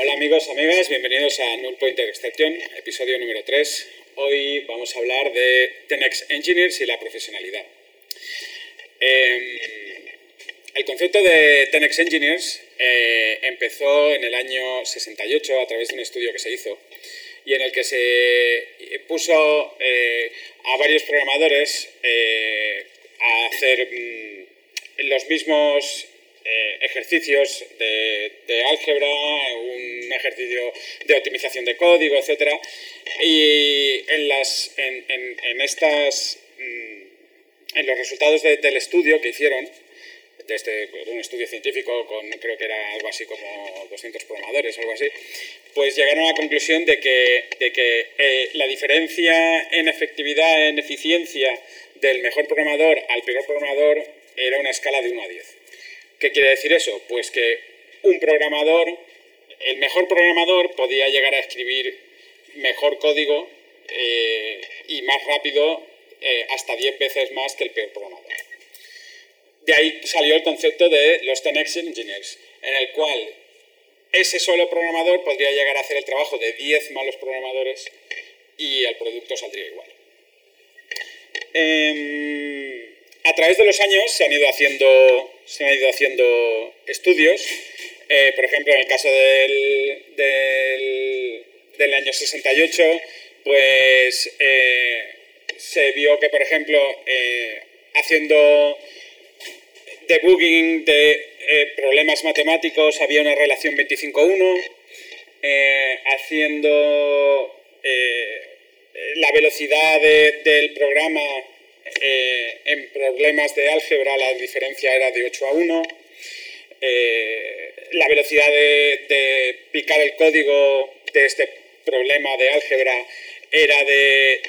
Hola amigos, amigas, bienvenidos a Null Pointer Exception, episodio número 3. Hoy vamos a hablar de Tenex Engineers y la profesionalidad. Em, el concepto de Tenex Engineers eh, empezó en el año 68 a través de un estudio que se hizo y en el que se puso eh, a varios programadores eh, a hacer mm, los mismos ejercicios de, álgebra, un ejercicio de optimización de código, etc. Y en, las, en, estas, mm, en los resultados del estudio que hicieron, de este, un estudio científico con creo que era algo así como 200 programadores o algo así, pues llegaron a la conclusión de que, de que eh, la diferencia en efectividad, en eficiencia del mejor programador al peor programador era una escala de 1 a 10. ¿Qué quiere decir eso? Pues que un programador, el mejor programador podía llegar a escribir mejor código eh, y más rápido eh, hasta 10 veces más que el peor programador. De ahí salió el concepto de los 10 Engineers, en el cual ese solo programador podría llegar a hacer el trabajo de 10 malos programadores y el producto saldría igual. Em, a través de los años se han ido haciendo, se han ido haciendo estudios. Eh, por ejemplo, en el caso del, del, año 68, pues eh, se vio que, por ejemplo, eh, haciendo debugging de problemas matemáticos había una relación 25-1, haciendo la velocidad del programa eh, en problemas de álgebra la diferencia era de 8 a 1. Eh, la velocidad de, picar el código de este problema de álgebra era de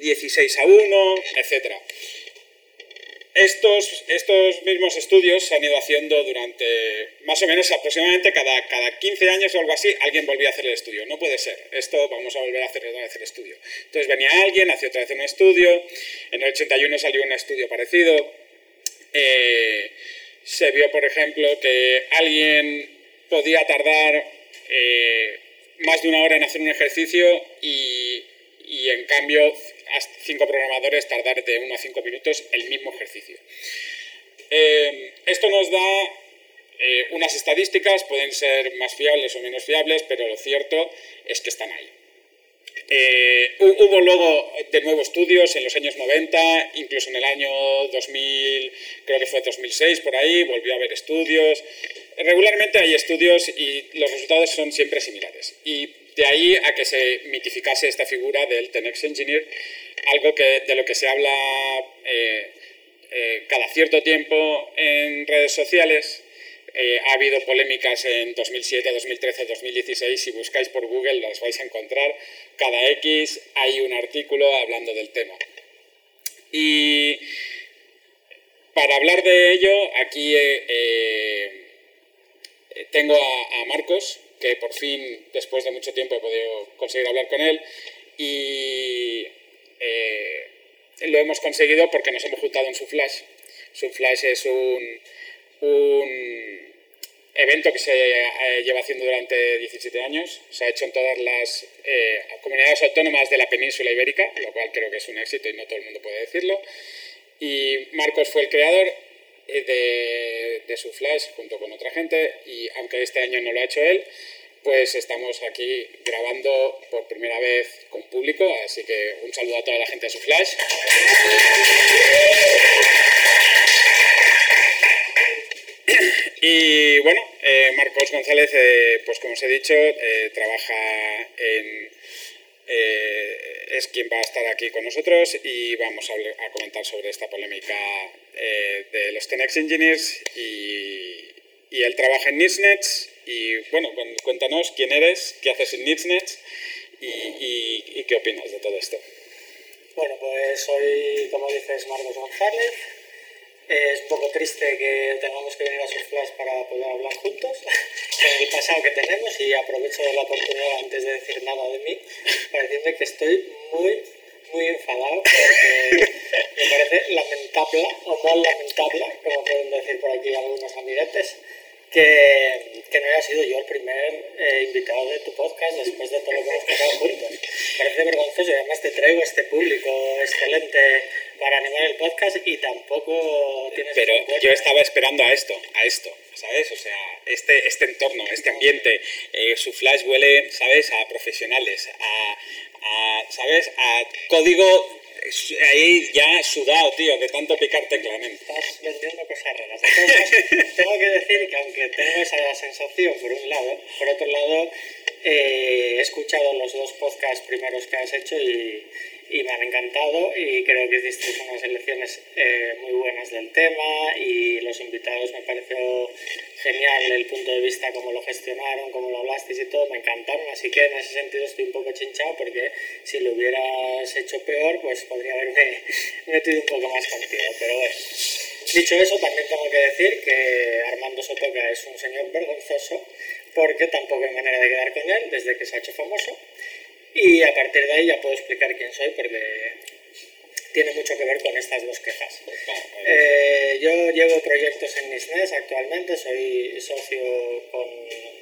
16 eh, a 1, etc. Estos, estos mismos estudios se han ido haciendo durante más o menos aproximadamente cada, cada 15 años o algo así, alguien volvía a hacer el estudio. No puede ser, esto vamos a volver a hacer otra vez el estudio. Entonces venía alguien, hacía otra vez un estudio, en el 81 salió un estudio parecido. Eh, se vio, por ejemplo, que alguien podía tardar eh, más de una hora en hacer un ejercicio y, y en cambio cinco programadores tardar de 1 a 5 minutos el mismo ejercicio. Eh, esto nos da eh, unas estadísticas, pueden ser más fiables o menos fiables, pero lo cierto es que están ahí. Eh, hubo luego de nuevo estudios en los años 90, incluso en el año 2000, creo que fue 2006 por ahí, volvió a haber estudios. Regularmente hay estudios y los resultados son siempre similares. Y de ahí a que se mitificase esta figura del Tenex Engineer, algo que, de lo que se habla eh, eh, cada cierto tiempo en redes sociales. Eh, ha habido polémicas en 2007, 2013, 2016. Si buscáis por Google las vais a encontrar. Cada X hay un artículo hablando del tema. Y para hablar de ello, aquí tengo a Marcos, que por fin, después de mucho tiempo, he podido conseguir hablar con él y eh, lo hemos conseguido porque nos hemos juntado en su flash. Su flash es un, un evento que se eh, lleva haciendo durante 17 años. Se ha hecho en todas las eh, comunidades autónomas de la península ibérica, lo cual creo que es un éxito y no todo el mundo puede decirlo. Y Marcos fue el creador de, de su Flash junto con otra gente y aunque este año no lo ha hecho él, pues estamos aquí grabando por primera vez con público, así que un saludo a toda la gente de su Flash. Y bueno, eh, Marcos González, eh, pues como os he dicho, eh, trabaja en eh, es quien va a estar aquí con nosotros y vamos a, comentar sobre esta polémica eh, de los Tenex Engineers y, y él trabaja en Nitsnets y bueno, cuéntanos quién eres, qué haces en Nitsnets y, y, qué opinas de todo esto. Bueno, pues soy, como dices, Marcos González. Es un poco triste que tengamos que venir a Surflash para poder hablar juntos con el pasado que tenemos y aprovecho la oportunidad antes de decir nada de mí para decirte que estoy muy, muy enfadado porque me parece lamentable o no lamentable, como pueden decir por aquí algunos amiguetes, que, que no haya sido yo el primer eh, invitado de tu podcast después de todo lo que hemos pasado juntos. Parece vergonzoso y además te traigo este público excelente para animar el podcast y tampoco tienes... Pero yo estaba esperando a esto, a esto, ¿sabes? O sea, este, este entorno, este ambiente, eh, su flash huele, ¿sabes? A profesionales, a, a, ¿sabes? A código ahí ya sudado, tío, de tanto picar tecla, Estás vendiendo cosas raras. Entonces, tengo que decir que aunque tengo esa sensación por un lado, por otro lado, eh, he escuchado los dos podcasts primeros que has hecho y, y me han encantado y creo que hiciste unas elecciones eh, muy buenas del tema y los invitados me pareció genial el punto de vista, cómo lo gestionaron, cómo lo hablasteis y todo, me encantaron, así que en ese sentido estoy un poco chinchado porque si lo hubieras hecho peor, pues podría haberme metido un poco más contigo, pero bueno. Dicho eso, también tengo que decir que Armando Sotoca es un señor vergonzoso porque tampoco hay manera de quedar con él desde que se ha hecho famoso y a partir de ahí ya puedo explicar quién soy porque tiene mucho que ver con estas dos quejas. Eh, yo llevo proyectos en Nisnes actualmente, soy socio con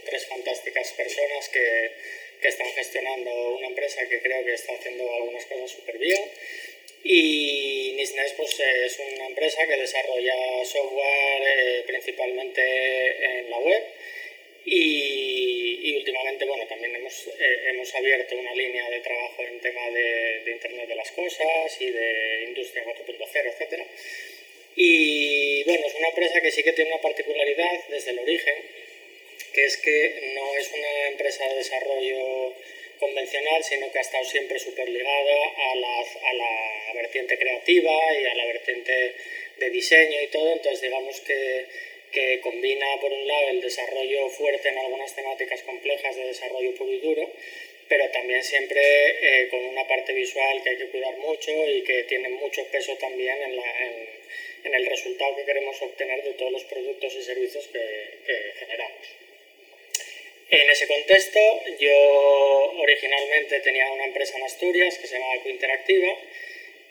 tres fantásticas personas que, que están gestionando una empresa que creo que está haciendo algunas cosas súper bien. Y Nisnes pues, es una empresa que desarrolla software eh, principalmente en la web y, últimamente, bueno, también hemos, eh, hemos abierto una línea de trabajo en tema de, de Internet de las Cosas y de Industria 4.0, etc. Y bueno, es una empresa que sí que tiene una particularidad desde el origen, que es que no es una empresa de desarrollo convencional, sino que ha estado siempre súper ligada a la, a la vertiente creativa y a la vertiente de diseño y todo. Entonces, digamos que que combina por un lado el desarrollo fuerte en algunas temáticas complejas de desarrollo puro y duro, pero también siempre eh, con una parte visual que hay que cuidar mucho y que tiene mucho peso también en, la, en, el resultado que queremos obtener de todos los productos y servicios que, que generamos. En ese contexto, yo originalmente tenía una empresa en Asturias que se llamaba Cointeractiva,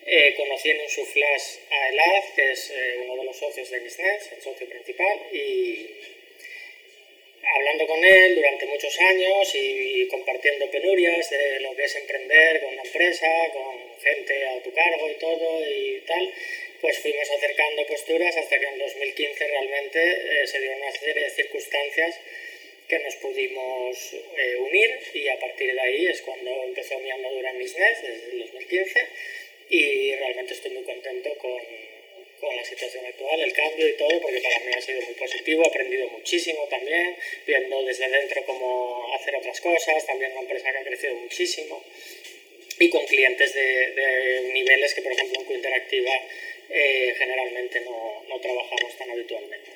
eh, conocí en su flash a Elad, que es eh, uno de los socios de Business, el socio principal, y hablando con él durante muchos años y, compartiendo penurias de lo que es emprender con una empresa, con gente a tu cargo y todo y tal, pues fuimos acercando posturas hasta que en 2015 realmente eh, se dio una serie de circunstancias que nos pudimos eh, unir y a partir de ahí es cuando empezó mi andadura en Business, desde el 2015 y realmente estoy muy contento con, con, la situación actual, el cambio y todo, porque para mí ha sido muy positivo, he aprendido muchísimo también, viendo desde dentro cómo hacer otras cosas, también una empresa que ha crecido muchísimo y con clientes de, de niveles que, por ejemplo, en Cointeractiva eh, generalmente no, no, trabajamos tan habitualmente.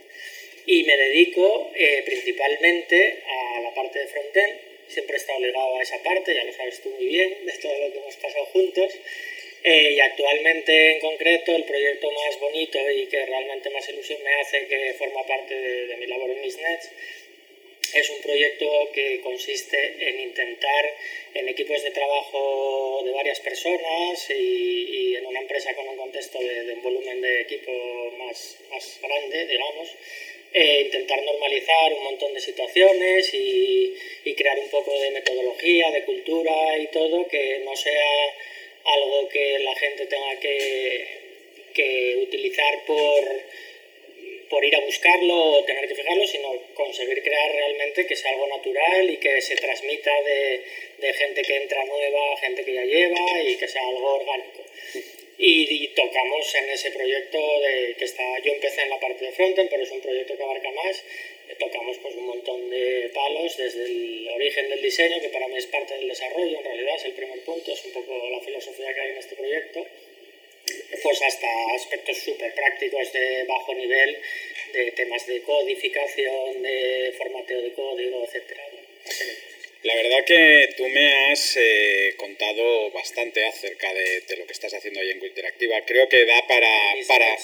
Y me dedico eh, principalmente a la parte de frontend, siempre he estado ligado a esa parte, ya lo sabes tú muy bien, de todo lo que hemos pasado juntos. Eh, y actualmente en concreto el proyecto más bonito y que realmente más ilusión me hace que forma parte de, mi labor en Misnets es un proyecto que consiste en intentar en equipos de trabajo de varias personas y, en una empresa con un contexto de, un volumen de equipo más, más grande, digamos, eh, intentar normalizar un montón de situaciones y, y crear un poco de metodología, de cultura y todo que no sea algo que la gente tenga que, que utilizar por, por ir a buscarlo o tener que fijarlo, sino conseguir crear realmente que sea algo natural y que se transmita de, de gente que entra nueva, gente que ya lleva y que sea algo orgánico. Y, tocamos en ese proyecto de, que está, yo empecé en la parte de frontend, pero es un proyecto que abarca más. Tocamos pues un montón de palos desde el origen del diseño, que para mí es parte del desarrollo, en realidad es el primer punto, es un poco la filosofía que hay en este proyecto pues hasta aspectos súper prácticos de bajo nivel, de temas de codificación, de formateo de código, etc. La verdad que tú me has eh, contado bastante acerca de, lo que estás haciendo ahí en Interactiva. Creo que da para... para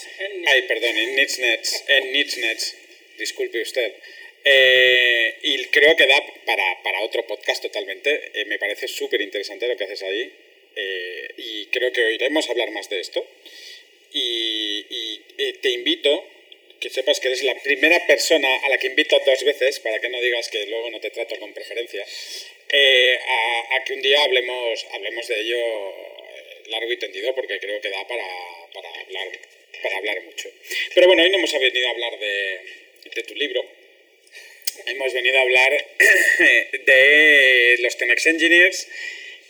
ay, perdón, en Nitsnets, en Nitsnets, disculpe usted. Eh, y creo que da para, para otro podcast totalmente. Eh, me parece súper interesante lo que haces ahí. y creo que oiremos hablar más de esto. Y, te invito que sepas que eres la primera persona a la que invito dos veces, para que no digas que luego no te trato con preferencia, eh, a, que un día hablemos, hablemos de ello eh, largo y tendido, porque creo que da para, para, hablar, para hablar mucho. Pero bueno, hoy no hemos venido a hablar de, de tu libro, hemos venido a hablar de los Tenex Engineers,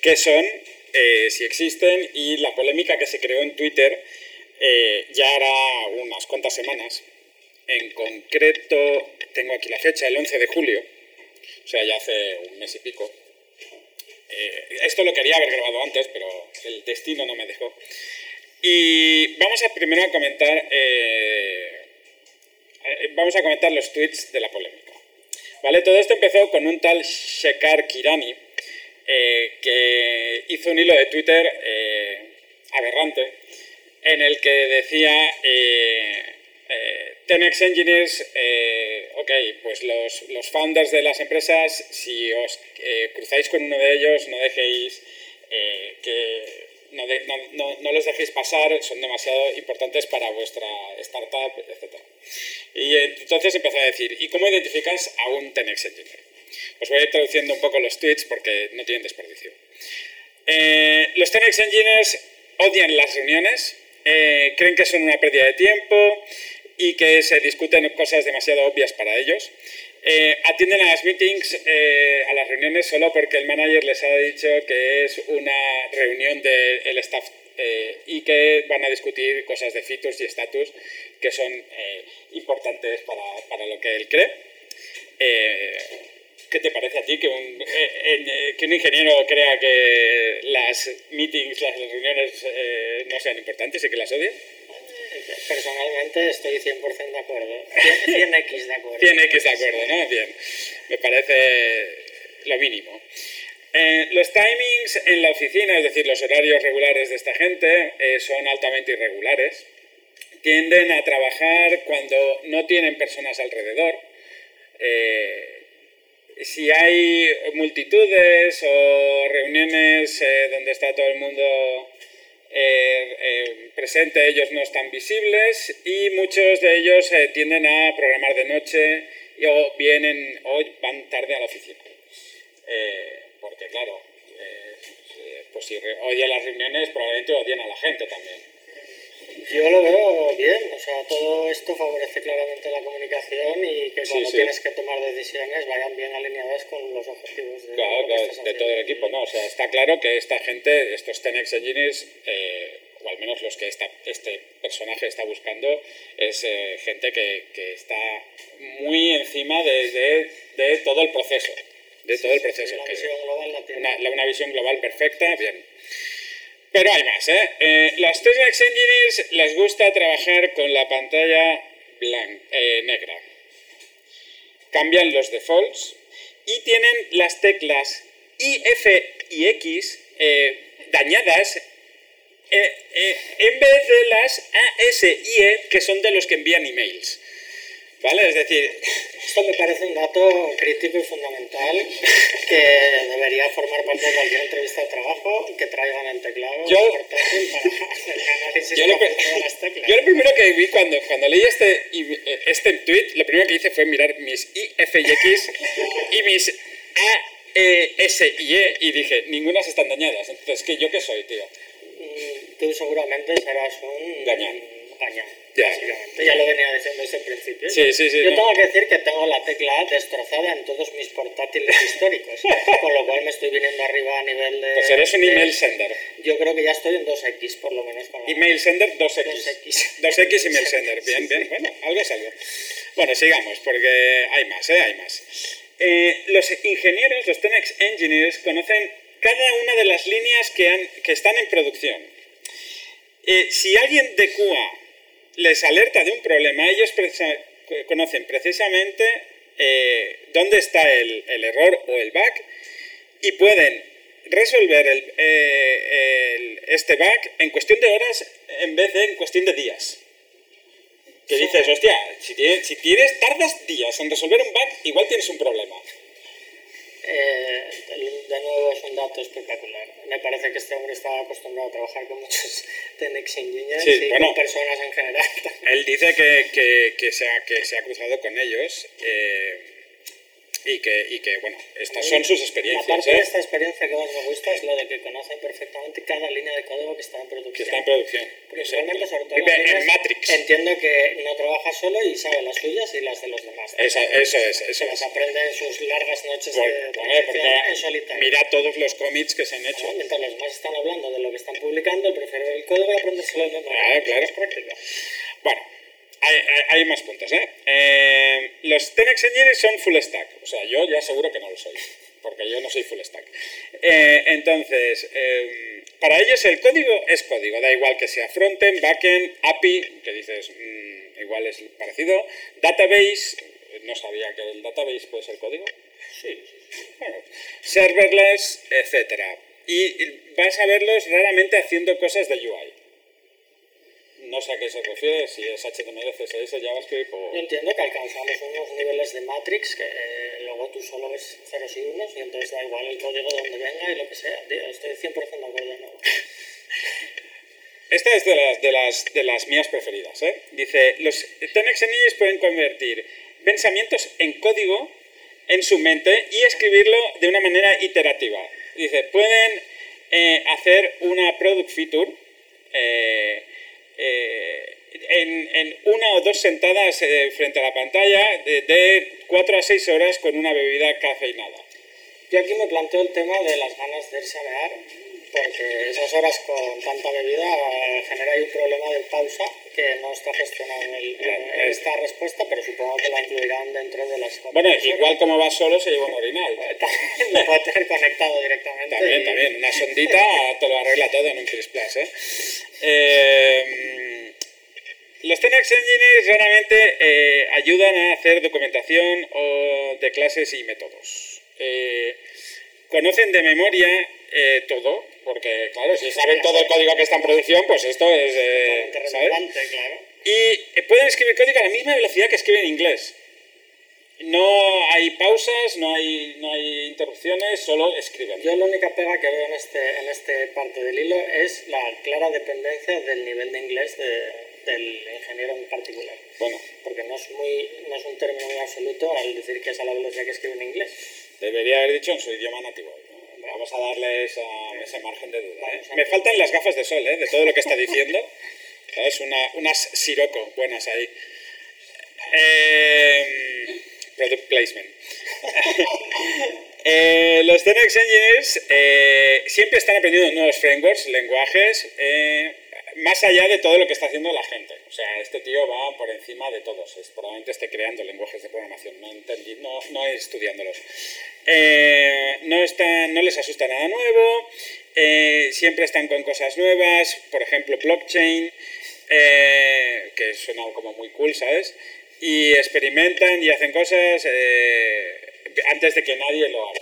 que son, eh, si existen, y la polémica que se creó en Twitter eh, ya hará unas cuantas semanas. En concreto, tengo aquí la fecha, el 11 de julio, o sea, ya hace un mes y pico. Eh, esto lo quería haber grabado antes, pero el destino no me dejó. Y vamos primero a comentar, vamos a comentar los tweets de la polémica. ¿Vale? Todo esto empezó con un tal Shekar Kirani, eh, que hizo un hilo de Twitter eh, aberrante, en el que decía, eh, Tenex Engineers, ok, pues los, los, founders de las empresas, si os cruzáis con uno de ellos, no dejéis que no, no, no, los dejéis pasar, son demasiado importantes para vuestra startup, etc. Y entonces empezó a decir, ¿y cómo identificas a un Tenex Engineer? Pues voy a ir traduciendo un poco los tweets porque no tienen desperdicio. Eh, los Tenex Engineers odian las reuniones, eh, creen que son una pérdida de tiempo y que se discuten cosas demasiado obvias para ellos. Eh, atienden a las meetings, eh, a las reuniones, solo porque el manager les ha dicho que es una reunión del staff eh, y que van a discutir cosas de features y status que son importantes para, para, lo que él cree. ¿Qué te parece a ti que un, que un ingeniero crea que las meetings, las reuniones no sean importantes y que las odie? Personalmente estoy 100% de acuerdo. 100x de acuerdo. 100x de acuerdo, ¿no? Bien. Me parece lo mínimo. Eh, los timings en la oficina, es decir, los horarios regulares de esta gente, eh, son altamente irregulares. Tienden a trabajar cuando no tienen personas alrededor. Eh, si hay multitudes o reuniones donde está todo el mundo eh, eh, presente ellos no están visibles y muchos de ellos eh, tienden a programar de noche o vienen o van tarde a la oficina. porque claro, pues si odian las reuniones probablemente odian a la gente también. Yo lo veo bien, o sea, todo esto favorece claramente la comunicación y que cuando tienes que tomar decisiones vayan bien alineadas con los objetivos de, de todo el equipo, ¿no? O sea, está claro que esta gente, estos Tenex Engineers, eh, o al menos los que esta, este personaje está buscando, es eh, gente que, que, está muy encima de, de, todo el proceso. De todo el proceso. Una, visión global una, una visión global perfecta, bien. Pero hay más, ¿eh? eh los Tenex Engineers les gusta trabajar con la pantalla eh, negra. Cambian los defaults y tienen las teclas I, F y X eh, dañadas en vez de las A, S y E que son de los que envían emails. ¿Vale? Es decir, esto me parece un dato crítico y fundamental que debería formar parte de cualquier entrevista de trabajo que traigan el teclado yo, para hacer análisis yo lo, de las teclas. Yo lo primero que vi cuando, cuando leí este, este tweet, lo primero que hice fue mirar mis I, F y X y mis A, E, S y E y dije, ninguna están dañadas. Entonces, ¿qué, ¿yo qué soy, tío? Mm, tú seguramente serás un... Gañán. Gañán. Ya, ya lo venía diciendo desde el principio. Sí, sí, sí, Yo tengo que decir que tengo la tecla destrozada en todos mis portátiles históricos, con lo cual me estoy viniendo arriba a nivel de... Pues eres un email sender. Yo creo que ya estoy en 2X, por lo menos. Con email sender 2X. 2X. 2X email sender, bien, bien. Bueno, algo es algo. Bueno, sigamos, porque hay más, ¿eh? Hay más. Eh, los ingenieros, los Tenex Engineers, conocen cada una de las líneas que, han, que están en producción. Eh, si alguien de QA les alerta de un problema, ellos conocen precisamente eh, dónde está el, error o el bug y pueden resolver eh, este bug en cuestión de horas en vez de en cuestión de días. Que dices, hostia, si tienes, si tienes, tardas días en resolver un bug, igual tienes un problema. Eh, de nuevo es un dato espectacular. Me parece que este hombre está acostumbrado a trabajar con muchos Tenex Engineers Sí, y bueno. con personas en general. Él dice que, que, que se, ha, que se ha cruzado con ellos eh, y, que, y que, bueno, estas son sus La experiencias. parte ¿eh? de esta experiencia que más me gusta es lo de que conocen perfectamente cada línea de código que está en producción. Que está en producción. Principalmente, sobre todo en- en líneas, Matrix. Entiendo que no trabaja solo y sabe las suyas y las de los demás. Eso, eso es, eso Se las aprende en sus largas noches Bueno, de bueno, en solitario. mira todos los cómics que se han hecho. ¿no? Mientras los demás están hablando de lo que están publicando, prefiero el código y aprendérselo de memoria. Claro, claro. Es práctico. Bueno, hay, hay- hay más puntos, ¿eh? Eh, Los Tenex Engineers son full stack. O sea, yo ya seguro que no lo soy, porque yo no soy full stack. Eh, entonces, eh, para ellos el código es código. Da igual que sea frontend, backend, API, que dices, mm, igual es parecido. Database, no sabía que el database puede ser código. Sí, Bueno, serverless, etcétera. Y vas a verlos raramente haciendo cosas de UI. No sé a qué se refiere, si es HTML, CSS, JavaScript o... Yo entiendo que alcanzamos unos niveles de Matrix que eh, luego tú solo ves ceros y unos y entonces da igual el código de donde venga y lo que sea. Tío, Estoy 100% de acuerdo. ¿no? Esta es de las, de las, de las mías preferidas. ¿eh? Dice, los Tenex Engineers pueden convertir pensamientos en código en su mente y escribirlo de una manera iterativa. Dice, pueden eh, hacer una product feature eh, eh, en, en una o dos sentadas eh, frente a la pantalla de, de 4 a 6 horas con una bebida cafeinada. Yo aquí me planteo el tema de las ganas de irse a mear, porque esas horas con tanta bebida eh, genera ahí un problema de pausa que no está gestionado en, el- en esta respuesta, pero supongo que la incluirán dentro de las Bueno, igual como va solo se lleva un orinal. horas. Lo puede tener conectado directamente. También, y- también. Una sondita te lo arregla todo en un Chris Plus, ¿eh? Eh, los Tenex Engineers raramente eh, ayudan a hacer documentación o de clases y métodos. Eh, conocen de memoria eh, todo, porque claro, si saben todo el código que está en producción, pues esto es, ¿sabes? claro. Y pueden escribir código a la misma velocidad que escriben en inglés. No hay pausas, no hay, no hay interrupciones, solo escriben. Yo la única pega que veo en este, en este parte del hilo es la clara dependencia del nivel de inglés de- del ingeniero en particular. Bueno, Porque no es, muy, no es un término muy absoluto al decir que es a la velocidad que escribe en inglés. debería haber dicho en su idioma nativo. Vamos a darles a ese margen de duda. ¿eh? Me faltan las gafas de sol, ¿eh? de todo lo que está diciendo. ¿Sabes? Una, unas Sirocco buenas ahí. Eh, product placement. Eh, los Tenex Engineers eh, siempre están aprendiendo nuevos frameworks, lenguajes, eh, más allá de todo lo que está haciendo la gente. O sea, este tío va por encima de todos. Es, probablemente esté creando lenguajes de programación, no, entendí, no, no estudiándolos. Eh, no, está, no les asusta nada nuevo, siempre están con cosas nuevas, por ejemplo, blockchain, que suena como muy cool, ¿sabes? Y experimentan y hacen cosas eh, antes de que nadie lo haga.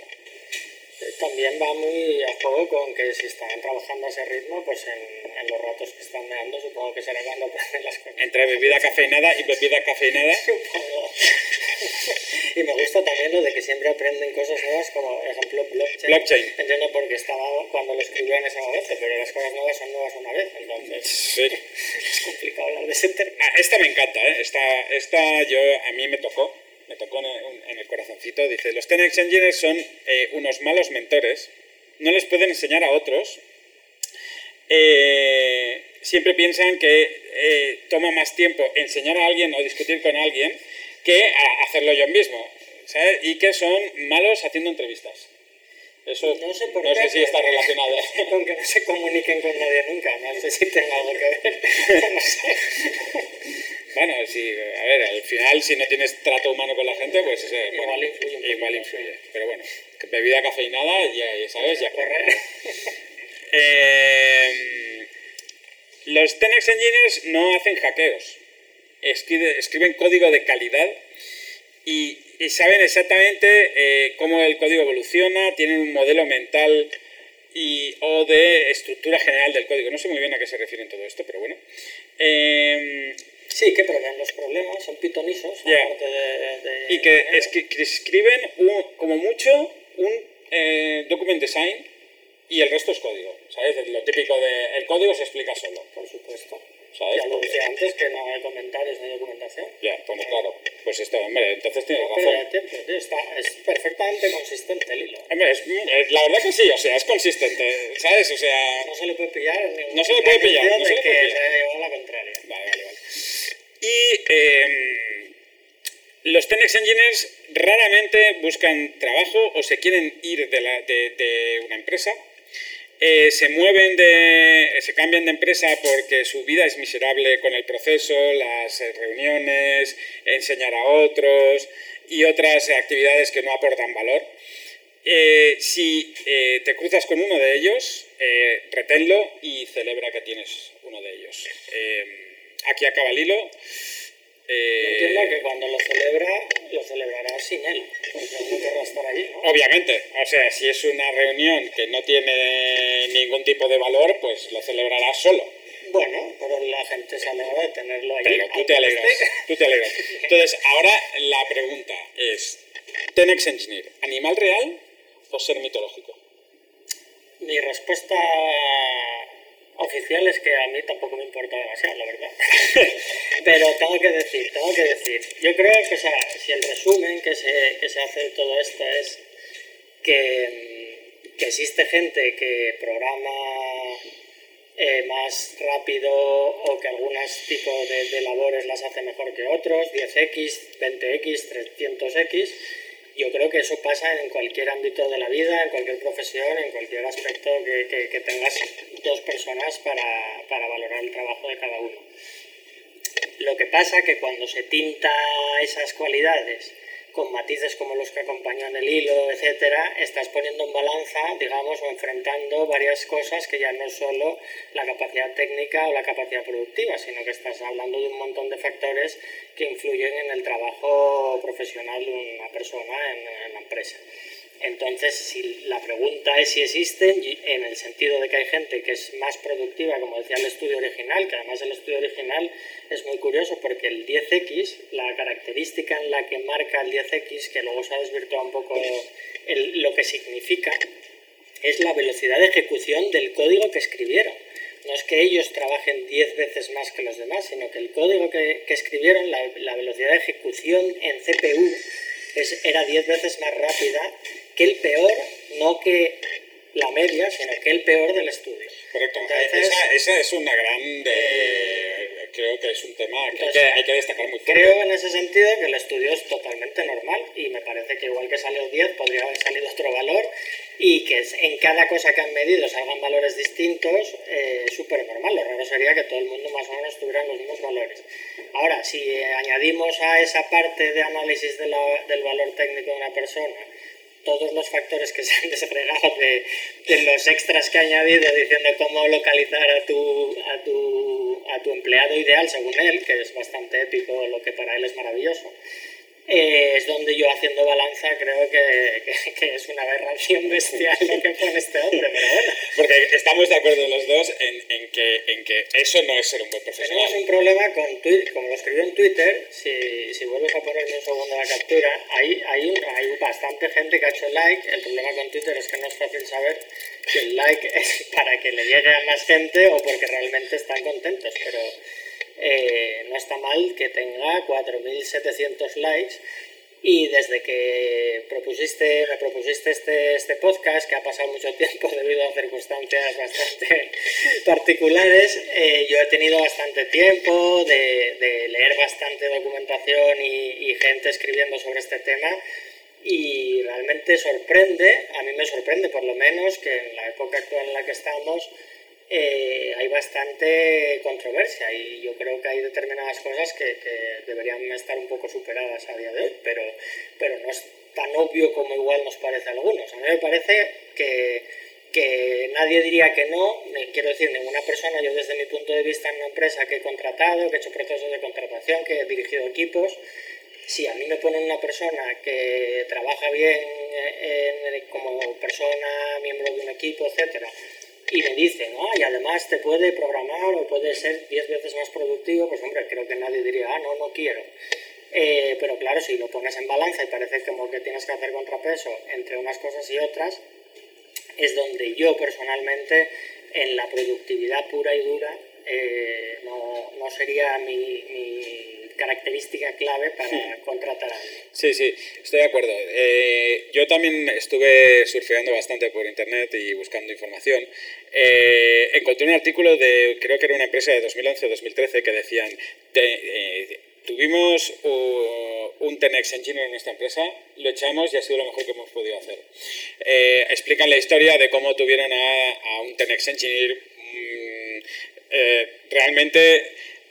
También va muy a juego con que si están trabajando a ese ritmo, pues en, en los ratos que están meando, supongo que será cuando aprenden las cosas. Entre bebida cafeinada y bebida cafeinada. y me gusta también lo de que siempre aprenden cosas nuevas, como ejemplo blockchain. Blockchain. Entiendo porque estaba cuando lo escribió en esa vez, pero las cosas nuevas son nuevas una vez, entonces Sí. complicado hablar de término. Ah, esta me encanta, ¿eh? Esta, esta yo, a mí me tocó, me tocó en el, corazoncito. Dice, los Tenex Engineers son eh, unos malos mentores, no les pueden enseñar a otros. Eh, siempre piensan que eh, toma más tiempo enseñar a alguien o discutir con alguien que hacerlo yo mismo. ¿sabes? Y que son malos haciendo entrevistas. Eso No sé por no qué, sé si está relacionado. Con que no se comuniquen con nadie nunca, no sé si tenga algo que ver. No sé. Bueno, sí, a ver, al final si no tienes trato humano con la gente, pues eh, Igual bueno, influye igual influye. Pero bueno, bebida cafeinada, ya, ya sabes, ya corre. Eh, los Tenex Engineers no hacen hackeos, escribe- escriben código de calidad y, y saben exactamente eh, cómo el código evoluciona, tienen un modelo mental y, o de estructura general del código. No sé muy bien a qué se refiere todo esto, pero bueno. Eh, Sí, que prevén los problemas, son pitonisos, aparte de, de- y que, es que, que escriben un- como mucho un eh, document design y el resto es código. ¿Sabes? Lo típico de el código se explica solo. Por supuesto. ¿Sabes? Ya lo decía antes que no hay comentarios ni documentación. Ya, pues claro. Pues esto, hombre, entonces tienes Pero razón. tío, está, es perfectamente consistente el hilo. Hombre, es- es- la verdad que sí, o sea, es consistente, ¿sabes? O sea, No se le puede pillar No se le puede pillar, no se le puede pillar. la contraria. Vale, vale, vale. Y eh, los Tenex Engineers raramente buscan trabajo o se quieren ir de, la- de- de una empresa. Eh, se mueven de, se cambian de empresa porque su vida es miserable con el proceso, las eh, reuniones, enseñar a otros y otras actividades que no aportan valor. Eh, si eh, te cruzas con uno de ellos, eh, reténlo y celebra que tienes uno de ellos. Eh, aquí acaba el hilo. Eh, Entiendo que cuando lo celebra, lo celebrará sin él, porque no querrá estar allí, ¿no? Obviamente, o sea, si es una reunión que no tiene ningún tipo de valor, pues lo celebrará solo. Bueno, pero la gente se alegra de tenerlo allí. Pero tú te alegras, tú te alegras. Entonces, ahora la pregunta es, ¿Tenex Engineer, animal real o ser mitológico? Mi respuesta oficial es que a mí tampoco me importa demasiado, la verdad. Pero tengo que decir, tengo que decir, yo creo que si el resumen que se, que se hace de todo esto es que, que existe gente que programa eh, más rápido o que algunos tipos de, de labores las hace mejor que otros, 10x, 20x, 300x. Yo creo que eso pasa en cualquier ámbito de la vida, en cualquier profesión, en cualquier aspecto que, que- tengas dos personas para, para valorar el trabajo de cada uno. Lo que pasa que cuando se tinta esas cualidades con matices como los que acompañan el hilo, etcétera, estás poniendo en balanza, digamos, o enfrentando varias cosas que ya no es solo la capacidad técnica o la capacidad productiva, sino que estás hablando de un montón de factores que influyen en el trabajo profesional de una persona en, en la empresa. Entonces, si la pregunta es si existen, en el sentido de que hay gente que es más productiva, como decía el estudio original, que además el estudio original es muy curioso porque el 10X, la característica en la que marca el 10X, que luego se ha desvirtuado un poco el- lo que significa, es la velocidad de ejecución del código que escribieron. No es que ellos trabajen 10 veces más que los demás, sino que el código que, que escribieron, la, la velocidad de ejecución en CPU, era 10 veces más rápida que el peor, no que la media, sino que el peor del estudio. Correcto. Entonces- esa, esa es una gran... creo que es un tema que hay que, Entonces, hay que destacar muy fuerte. Creo en ese sentido que el estudio es totalmente normal y me parece que igual que salió 10 podría haber salido otro valor y que en cada cosa que han medido salgan valores distintos, eh, súper normal. Lo raro sería que todo el mundo más o menos tuviera los mismos valores. Ahora, si añadimos a esa parte de análisis de la- del valor técnico de una persona todos los factores que se han desagregado de, de los extras que ha añadido diciendo cómo localizar a tu, a, tu, a tu empleado ideal según él, que es bastante épico, lo que para él es maravilloso. Eh, es donde yo haciendo balanza creo que, que- que es una aberración bestial lo que pone este hombre, pero bueno. Porque estamos de acuerdo los dos en, en que, en que eso no es ser un buen profesional. Tenemos un problema con Twitter, como lo escribió en Twitter, si, si vuelves a ponerme un segundo la captura, hay, hay, hay bastante gente que ha hecho like, el problema con Twitter es que no es fácil saber si el like es para que le llegue a más gente o porque realmente están contentos, pero eh, no está mal que tenga 4.700 likes. Y desde que propusiste, me propusiste este, este podcast, que ha pasado mucho tiempo debido a circunstancias bastante particulares, eh, yo he tenido bastante tiempo de, de leer bastante documentación y, y gente escribiendo sobre este tema. Y realmente sorprende, a mí me sorprende por lo menos que en la época actual en la que estamos eh, hay bastante controversia y yo creo que hay determinadas cosas que, que deberían estar un poco superadas a día de hoy, pero, pero no es tan obvio como igual nos parece a algunos. A mí me parece que, que nadie diría que no, quiero decir ninguna persona, yo desde mi punto de vista en una empresa que he contratado, que he hecho procesos de contratación, que he dirigido equipos, si a mí me ponen una persona que trabaja bien en- como persona, miembro de un equipo, etcétera, y me dicen, ah, y además te puede programar o puede ser 10 veces más productivo, pues hombre, creo que nadie diría, ah, no, no quiero. Eh, pero claro, si lo pones en balanza y parece como que tienes que hacer contrapeso entre unas cosas y otras, es donde yo personalmente, en la productividad pura y dura, eh, no, no, sería mi, mi, característica clave para contratar a alguien. Sí, sí, estoy de acuerdo. Eh, yo también estuve surfeando bastante por internet y buscando información. Eh, encontré un artículo de, creo que era una empresa de 2011 o 2013, que decían, tuvimos un Tenex Engineer en nuestra empresa, lo echamos y ha sido lo mejor que hemos podido hacer. explican la historia de cómo tuvieron a, a un Tenex Engineer mm, eh, realmente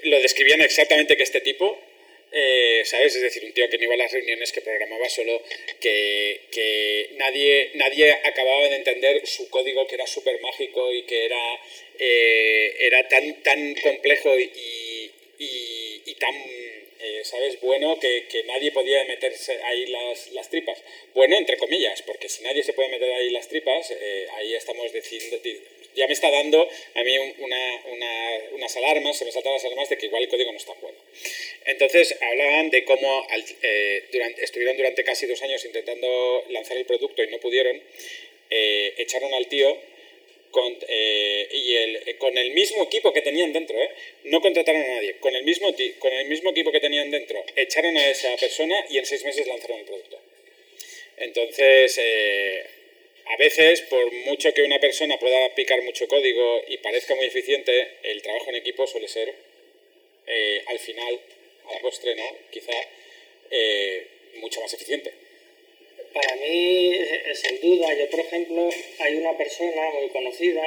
lo describían exactamente que este tipo, eh, ¿sabes? Es decir, un tío que no iba a las reuniones, que programaba solo, que, nadie, nadie acababa de entender su código, que era súper mágico y que era, eh, era tan, tan complejo y, y, tan, ¿sabes? Bueno que, nadie podía meterse ahí las, las, tripas. Bueno, entre comillas, porque si nadie se puede meter ahí las tripas, ahí estamos diciendo, ya me está dando a mí unas alarmas, se me saltan las alarmas de que igual el código no es tan bueno. Entonces hablaban de cómo eh, estuvieron durante casi dos años intentando lanzar el producto y no pudieron, eh, echaron al tío con, eh, y el, con el mismo equipo que tenían dentro, no contrataron a nadie, con el, mismo, con el mismo equipo que tenían dentro, echaron a esa persona y en seis meses lanzaron el producto. Entonces, a veces, por mucho que una persona pueda picar mucho código y parezca muy eficiente, el trabajo en equipo suele ser, eh, al final, a la postre, ¿no? Quizá eh, mucho más eficiente. Para mí, eh, sin duda, yo por ejemplo, hay una persona muy conocida,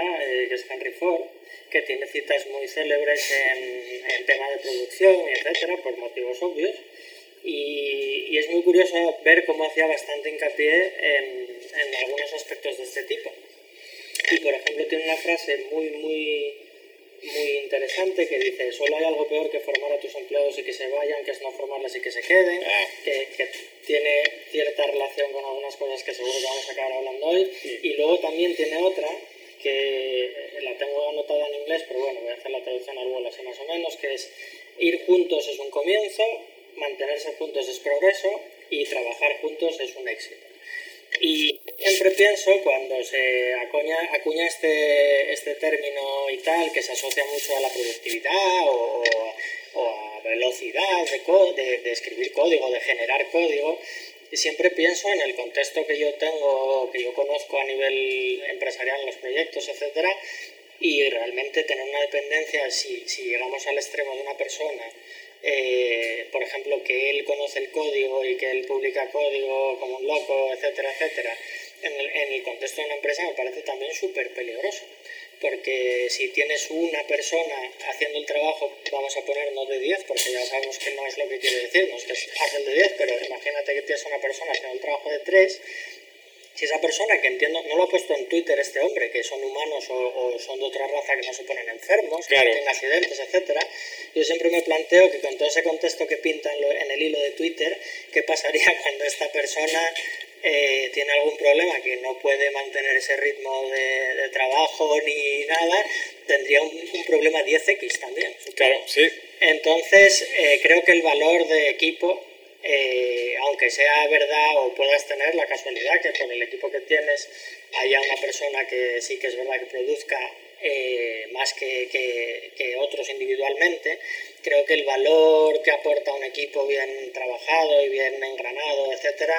que es Henry Ford, que tiene citas muy célebres en, en tema de producción, etcétera, por motivos obvios y, es muy curioso ver cómo hacía bastante hincapié en, en, algunos aspectos de este tipo. Y por ejemplo tiene una frase muy, muy, muy interesante que dice, solo hay algo peor que formar a tus empleados y que se vayan, que es no formarles y que se queden, ah. que, que tiene cierta relación con algunas cosas que seguro que vamos a acabar hablando hoy. Y luego también tiene otra que la tengo anotada en inglés, pero bueno, voy a hacer la traducción al vuelo así más o menos, que es ir juntos es un comienzo, mantenerse juntos es progreso y trabajar juntos es un éxito. Y siempre pienso cuando se acuña, acuña este, este término y tal, que se asocia mucho a la productividad o, a velocidad de, de, escribir código, de generar código, y siempre pienso en el contexto que yo tengo, que yo conozco a nivel empresarial los proyectos, etcétera, y realmente tener una dependencia, si, si llegamos al extremo de una persona eh, por ejemplo, que él conoce el código y que él publica código como un loco, etcétera, etcétera, en el, en el contexto de una empresa me parece también súper peligroso. Porque si tienes una persona haciendo el trabajo, vamos a poner no de 10, porque ya sabemos que no es lo que quiere decir, no es que hace el de 10, pero imagínate que tienes una persona haciendo el trabajo de 3 si esa persona, que entiendo, no lo ha puesto en Twitter este hombre, que son humanos o, son de otra raza que no se ponen enfermos, que tienen accidentes, etcétera, yo siempre me planteo que con todo ese contexto que pintan en el hilo de Twitter, ¿qué pasaría cuando esta persona eh, tiene algún problema que no puede mantener ese ritmo de, trabajo ni nada, tendría un, problema 10X también. Claro, sí. Entonces, eh, creo que el valor de equipo eh, aunque sea verdad o puedas tener la casualidad que con el equipo que tienes haya una persona que sí que es verdad que produzca eh, más que, que, otros individualmente, creo que el valor que aporta un equipo bien trabajado y bien engranado, etcétera,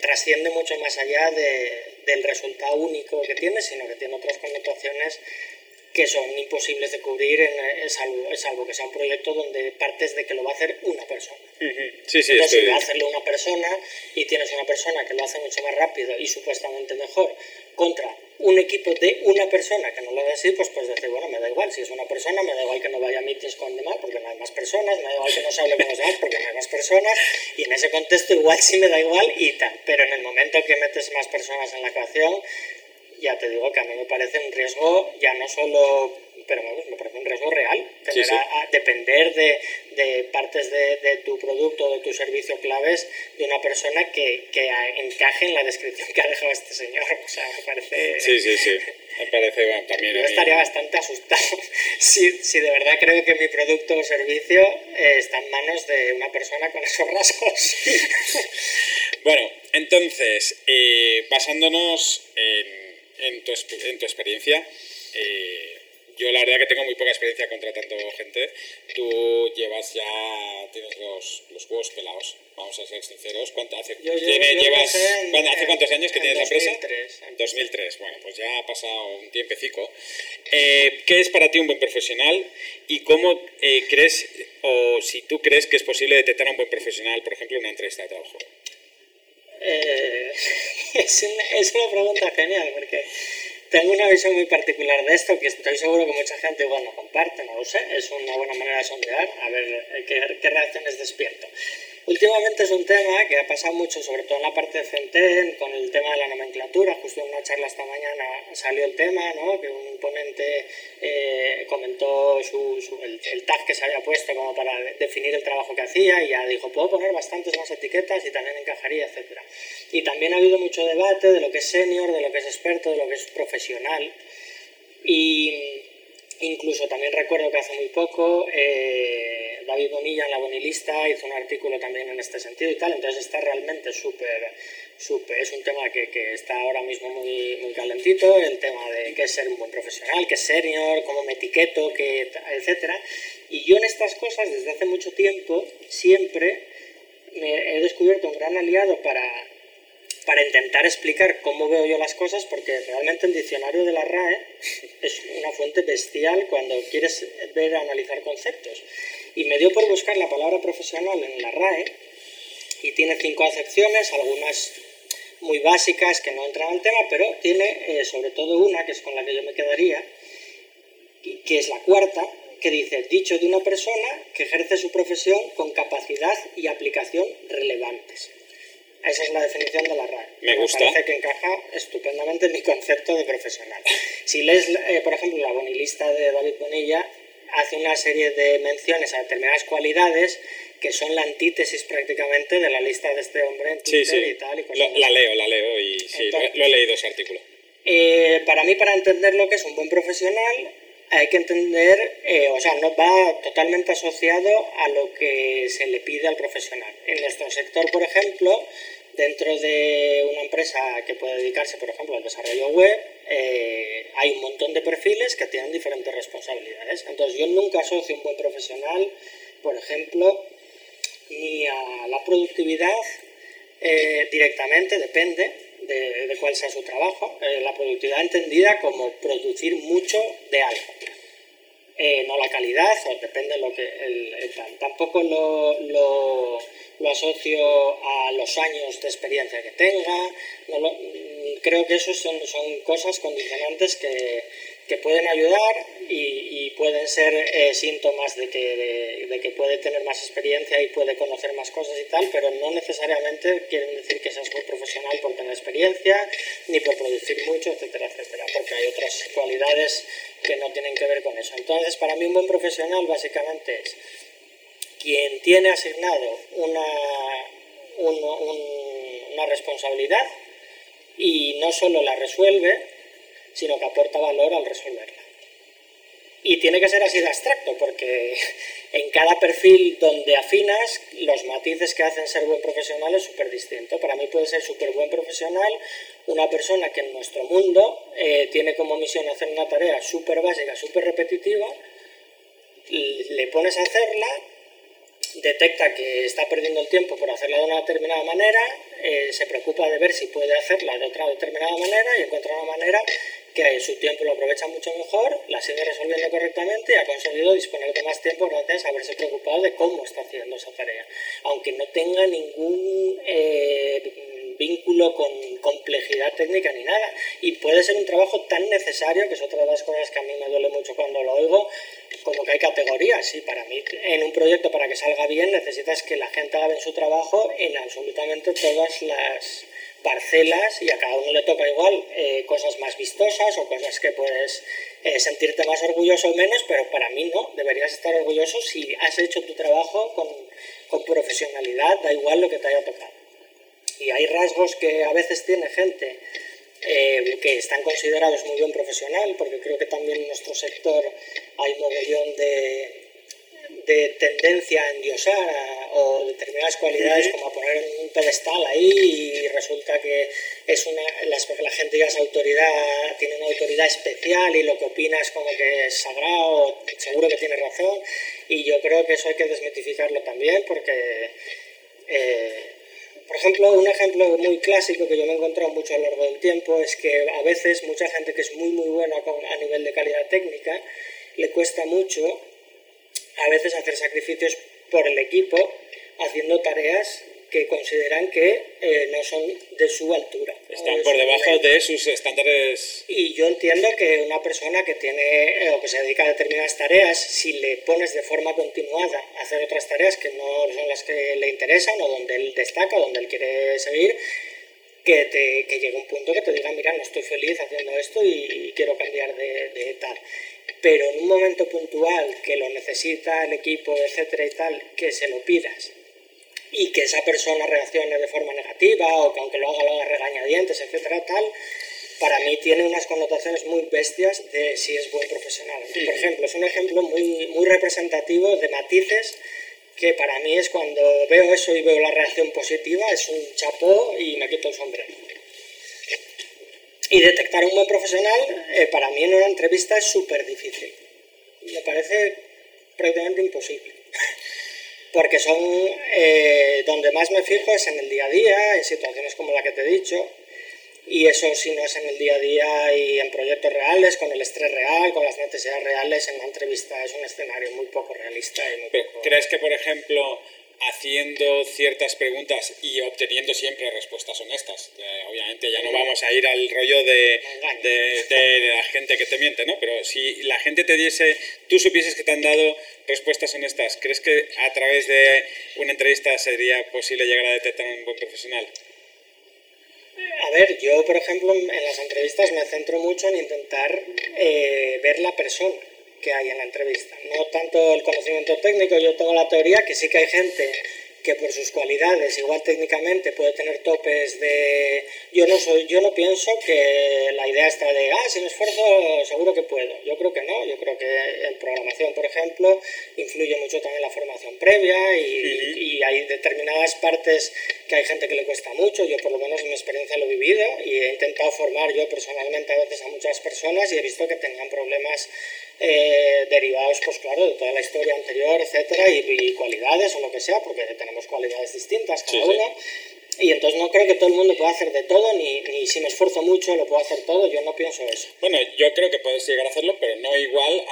trasciende mucho más allá de, del resultado único que tiene, sino que tiene otras connotaciones que son imposibles de cubrir, en, es, algo, es algo que sea un proyecto donde partes de que lo va a hacer una persona. sí, sí, Entonces, si va a hacerlo una persona y tienes una persona que lo hace mucho más rápido y supuestamente mejor, contra un equipo de una persona que no lo hace así, pues puedes decir, bueno, me da igual, si es una persona, me da igual que no vaya a meetings con demás porque no hay más personas, me da igual que no se hable con los demás porque no hay más personas, y en ese contexto igual sí me da igual y tal, pero en el momento que metes más personas en la ecuación, ya te digo que a mí me parece un riesgo ya no solo, pero me parece un riesgo real, tener A, depender de, de partes de, de, tu producto, de tu servicio claves de una persona que, que encaje en la descripción que ha dejado este señor. O sea, me parece... Sí, sí, sí. Me parece bueno, también. Yo estaría bastante asustado si, si, de verdad creo que mi producto o servicio eh, está en manos de una persona con esos rasgos. bueno, entonces, eh, basándonos en en tu, en tu experiencia, eh, yo la verdad que tengo muy poca experiencia contratando gente. Tú llevas ya, tienes los, los huevos pelados, vamos a ser sinceros. ¿Cuánto hace, Yo- yo- tiene- yo llevas, en- ¿cuándo- ¿Hace cuántos años que en tienes la empresa? 2003. En 2003, bueno, pues ya ha pasado un tiempecico. Eh, ¿Qué es para ti un buen profesional y cómo eh, crees, o si tú crees que es posible detectar a un buen profesional, por ejemplo, en una entrevista de trabajo? Eh, es, una, es una pregunta genial porque tengo una visión muy particular de esto que estoy seguro que mucha gente igual no comparte, no lo sé. Es una buena manera de sondear, a ver eh, qué, qué reacciones despierto. Últimamente es un tema que ha pasado mucho, sobre todo en la parte de frontend, con el tema de la nomenclatura. Justo en una charla esta mañana salió el tema, ¿no? que un ponente eh, comentó su, el, el tag que se había puesto como para de- definir el trabajo que hacía y ya dijo, puedo poner bastantes más etiquetas y también encajaría, etcétera. Y también ha habido mucho debate de lo que es senior, de lo que es experto, de lo que es profesional. Y incluso también recuerdo que hace muy poco eh, David Bonilla en la Bonilista hizo un artículo también en este sentido y tal, entonces está realmente súper, súper, es un tema que, que está ahora mismo muy, muy calentito, el tema de qué es ser un buen profesional, qué es senior, cómo me etiqueto, qué, etcétera. Y yo en estas cosas desde hace mucho tiempo siempre he descubierto un gran aliado para, para intentar explicar cómo veo yo las cosas, porque realmente el diccionario de la RAE es una fuente bestial cuando quieres ver, analizar conceptos. Y me dio por buscar la palabra profesional en la RAE y tiene cinco acepciones, algunas muy básicas que no entran al tema, pero tiene eh, sobre todo una, que es con la que yo me quedaría, y- que es la cuarta, que dice, dicho de una persona que ejerce su profesión con capacidad y aplicación relevantes. Esa es la definición de la RAE. Me gusta. parece que encaja estupendamente en mi concepto de profesional. Si lees, eh, por ejemplo, la bonilista de David Bonilla, hace una serie de menciones a determinadas cualidades que son la antítesis prácticamente de la lista de este hombre en Sí, Twitter sí. y tal. Y cosas Lo- la leo, la leo y sí, lo, Entonces- lo he leído ese artículo. Eh, para mí, para entender lo que es un buen profesional, hay que entender, eh, o sea, no va totalmente asociado a lo que se le pide al profesional. En nuestro sector, por ejemplo, dentro de una empresa que puede dedicarse, por ejemplo, al desarrollo web, eh, hay un montón de perfiles que tienen diferentes responsabilidades. Entonces, yo nunca asocio un buen profesional, por ejemplo, ni a la productividad eh, directamente, depende de, cuál sea su trabajo. Eh, la productividad entendida como producir mucho de algo. No la calidad, o depende de lo que el, tal. Tampoco lo, lo, asocio a los años de experiencia que tenga. No lo- creo que esos son, son cosas condicionantes que, que pueden ayudar y, y pueden ser eh, síntomas de que, de, que puede tener más experiencia y puede conocer más cosas y tal, pero no necesariamente quieren decir que seas buen profesional por tener experiencia, ni por producir mucho, etcétera, etcétera, porque hay otras cualidades que no tienen que ver con eso. Entonces, para mí un buen profesional básicamente es quien tiene asignado una, un- un- una responsabilidad y no solo la resuelve, sino que aporta valor al resolverla. Y tiene que ser así de abstracto, porque en cada perfil donde afinas, los matices que hacen ser buen profesional es súper distinto. Para mí puede ser súper buen profesional una persona que en nuestro mundo eh, tiene como misión hacer una tarea súper básica, súper repetitiva, le pones a hacerla, detecta que está perdiendo el tiempo por hacerla de una determinada manera, eh, se preocupa de ver si puede hacerla de otra determinada manera y encuentra una manera que su tiempo lo aprovecha mucho mejor, la sigue resolviendo correctamente y ha conseguido disponer de más tiempo gracias a haberse preocupado de cómo está haciendo esa tarea, aunque no tenga ningún eh, vínculo con complejidad técnica ni nada. Y puede ser un trabajo tan necesario, que es otra de las cosas que a mí me duele mucho cuando lo oigo, como que hay categorías. Y para mí, en un proyecto, para que salga bien, necesitas que la gente haga bien su trabajo en absolutamente todas las parcelas y a cada uno le toca igual eh, cosas más vistosas o cosas que puedes eh, sentirte más orgulloso o menos, pero para mí no, deberías estar orgulloso si has hecho tu trabajo con, con profesionalidad, da igual lo que te haya tocado. Y hay rasgos que a veces tiene gente eh, que están considerados muy bien profesional, porque creo que también en nuestro sector hay mogollón de, de tendencia a endiosar o determinadas cualidades como a poner en un pedestal ahí y resulta que es una la, la gente ya es autoridad tiene una autoridad especial y lo que opina es como que es sagrado seguro que tiene razón y yo creo que eso hay que desmitificarlo también porque eh, por ejemplo, un ejemplo muy clásico que yo me he encontrado mucho a lo largo del tiempo es que a veces mucha gente que es muy muy buena a nivel de calidad técnica le cuesta mucho a veces hacer sacrificios por el equipo haciendo tareas que consideran que eh, no son de su altura. Están por debajo de sus estándares. Y yo entiendo que una persona que tiene eh, o que se dedica a determinadas tareas, si le pones de forma continuada a hacer otras tareas que no son las que le interesan o donde él destaca, donde él quiere seguir, que, te, que llegue un punto que te diga, mira, no estoy feliz haciendo esto y, quiero cambiar de, de tal pero en un momento puntual que lo necesita el equipo, etcétera y tal, que se lo pidas y que esa persona reaccione de forma negativa o que aunque lo haga lo haga regañadientes, etcétera, tal, para mí tiene unas connotaciones muy bestias de si es buen profesional. Por ejemplo, es un ejemplo muy, muy representativo de matices que para mí es cuando veo eso y veo la reacción positiva, es un chapó y me quito el sombrero. Y detectar un buen profesional eh, para mí en una entrevista es súper difícil. Me parece prácticamente imposible porque son eh, donde más me fijo es en el día a día, en situaciones como la que te he dicho, y eso si no es en el día a día y en proyectos reales, con el estrés real, con las necesidades reales, en la entrevista es un escenario muy poco realista. Y muy poco... ¿Crees que, por ejemplo, haciendo ciertas preguntas y obteniendo siempre respuestas honestas. obviamente ya no vamos a ir al rollo de, de, la gente que te miente, ¿no? Pero si la gente te diese, tú supieses que te han dado respuestas honestas, ¿crees que a través de una entrevista sería posible llegar a detectar un buen profesional? A ver, yo por ejemplo en las entrevistas me centro mucho en intentar eh, ver la persona que hay en la entrevista. No tanto el conocimiento técnico, yo tengo la teoría que sí que hay gente que por sus cualidades, igual técnicamente, puede tener topes de... Yo no, soy, yo no pienso que la idea está de, ah, si me esfuerzo seguro que puedo. Yo creo que no, yo creo que en programación, por ejemplo, influye mucho también la formación previa y, y hay determinadas partes que hay gente que le cuesta mucho. Yo por lo menos en mi experiencia lo he vivido y he intentado formar yo personalmente a veces a muchas personas y he visto que tenían problemas eh, derivados, pues claro, de toda la historia anterior, etcétera, y, cualidades o lo que sea, porque tenemos cualidades distintas cada uno. Y entonces no creo que todo el mundo pueda hacer de todo, ni, ni, si me esfuerzo mucho lo puedo hacer todo, yo no pienso eso. Bueno, yo creo que puedes llegar a hacerlo, pero no igual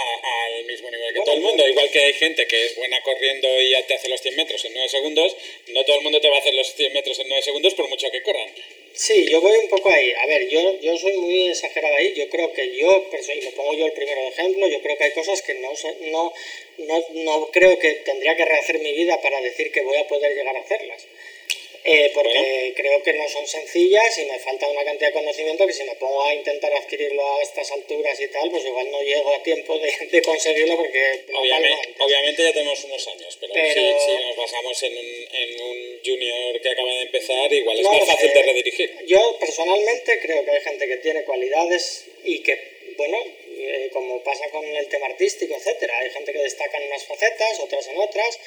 al mismo nivel que todo el mundo. Igual que hay gente que es buena corriendo y te hace los 100 metros en 9 segundos, no todo el mundo te va a hacer los 100 metros en 9 segundos por mucho que corran. Sí, yo voy un poco ahí. A ver, yo, yo soy muy exagerado ahí. Yo creo que yo, y me pongo yo el primero de ejemplo, yo creo que hay cosas que no, no, no, no creo que tendría que rehacer mi vida para decir que voy a poder llegar a hacerlas. Eh, porque creo que no son sencillas y me falta una cantidad de conocimiento que si me pongo a intentar adquirirlo a estas alturas y tal, pues igual no llego a tiempo de, de conseguirlo porque... Obviamente, obviamente, ya tenemos unos años, pero, Si, nos basamos en un, en un, junior que acaba de empezar, igual es más fácil de redirigir. Yo personalmente creo que hay gente que tiene cualidades y que, bueno, eh, como pasa con el tema artístico, etcétera, hay gente que destaca en unas facetas, otras en otras,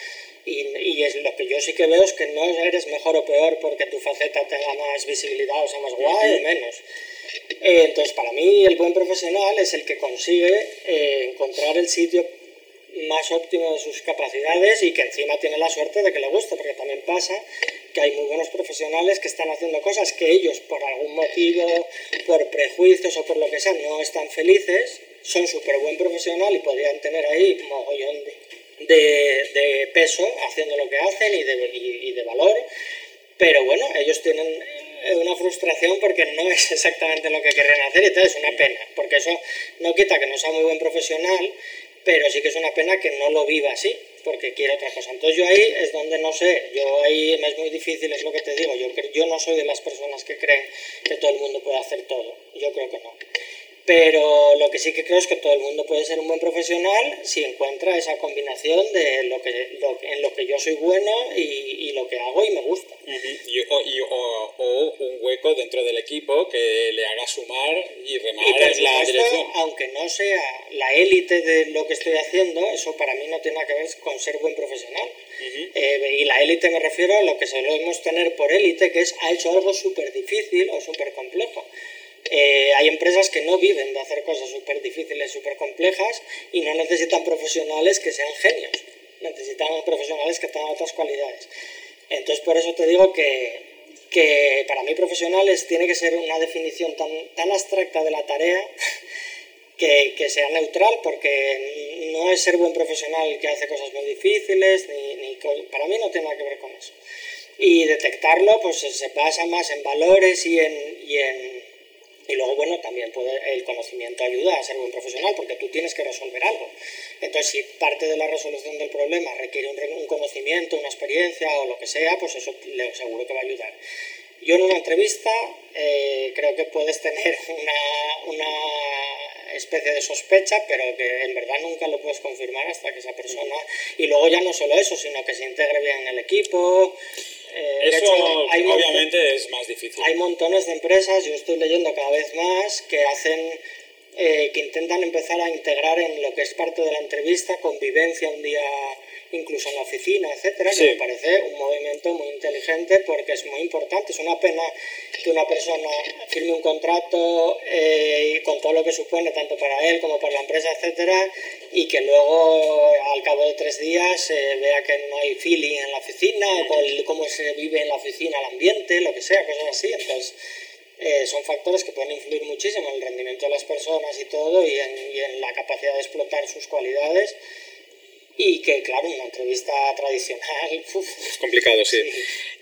y, es lo que yo sí que veo es que no eres mejor o peor porque tu faceta tenga más visibilidad o sea más guay o menos. Eh, entonces, para mí, el buen profesional es el que consigue eh, encontrar el sitio más óptimo de sus capacidades y que encima tiene la suerte de que le guste, porque también pasa que hay muy buenos profesionales que están haciendo cosas que ellos, por algún motivo, por prejuicios o por lo que sea, no están felices, son súper buen profesional y podrían tener ahí mogollón de de, peso haciendo lo que hacen y de, valor, pero bueno, ellos tienen eh, una frustración porque no es exactamente lo que querrían hacer y entonces es una pena, porque eso no quita que no sea muy buen profesional, pero sí que es una pena que no lo viva así, porque quiere otra cosa. Entonces yo ahí es donde no sé, yo ahí es muy difícil, es lo que te digo, yo, yo no soy de las personas que creen que todo el mundo puede hacer todo, yo creo que no. Pero lo que sí que creo es que todo el mundo puede ser un buen profesional si encuentra esa combinación de lo que, en lo que yo soy bueno y, lo que hago y me gusta. y, o, un hueco dentro del equipo que le haga sumar y remar en la dirección. Aunque no sea la élite de lo que estoy haciendo, eso para mí no tiene nada que ver con ser buen profesional. Eh, y la élite me refiero a lo que solemos tener por élite, que es ha hecho algo súper difícil o súper complejo. Eh, hay empresas que no viven de hacer cosas súper difíciles, súper complejas y no necesitan profesionales que sean genios. Necesitan profesionales que tengan otras cualidades. Entonces, por eso te digo que, que para mí profesionales tiene que ser una definición tan, tan abstracta de la tarea que, que, sea neutral, porque no es ser buen profesional que hace cosas muy difíciles, ni, ni, para mí no tiene nada que ver con eso. Y detectarlo pues se basa más en valores y en, y en y luego, bueno, también puede, el conocimiento ayuda a ser buen profesional porque tú tienes que resolver algo. Entonces, si parte de la resolución del problema requiere un, conocimiento, una experiencia o lo que sea, pues eso le seguro que va a ayudar. Yo en una entrevista eh, creo que puedes tener una, una especie de sospecha, pero que en verdad nunca lo puedes confirmar hasta que esa persona... Y luego ya no solo eso, sino que se integre bien en el equipo, eh, Eso obviamente es más difícil. Hay montones de empresas, yo estoy leyendo cada vez más, que hacen, eh, que intentan empezar a integrar en lo que es parte de la entrevista, convivencia un día incluso en la oficina, etcétera, que me parece un movimiento muy inteligente porque es muy importante. Es una pena que una persona firme un contrato eh, con todo lo que supone, tanto para él como para la empresa, etcétera, y que luego al cabo de tres días eh, vea que no hay feeling en la oficina, o cómo se vive en la oficina, el ambiente, lo que sea, cosas así. Entonces, eh, son factores que pueden influir muchísimo en el rendimiento de las personas y todo, y en, y en la capacidad de explotar sus cualidades y que, claro, una entrevista tradicional... es complicado, sí.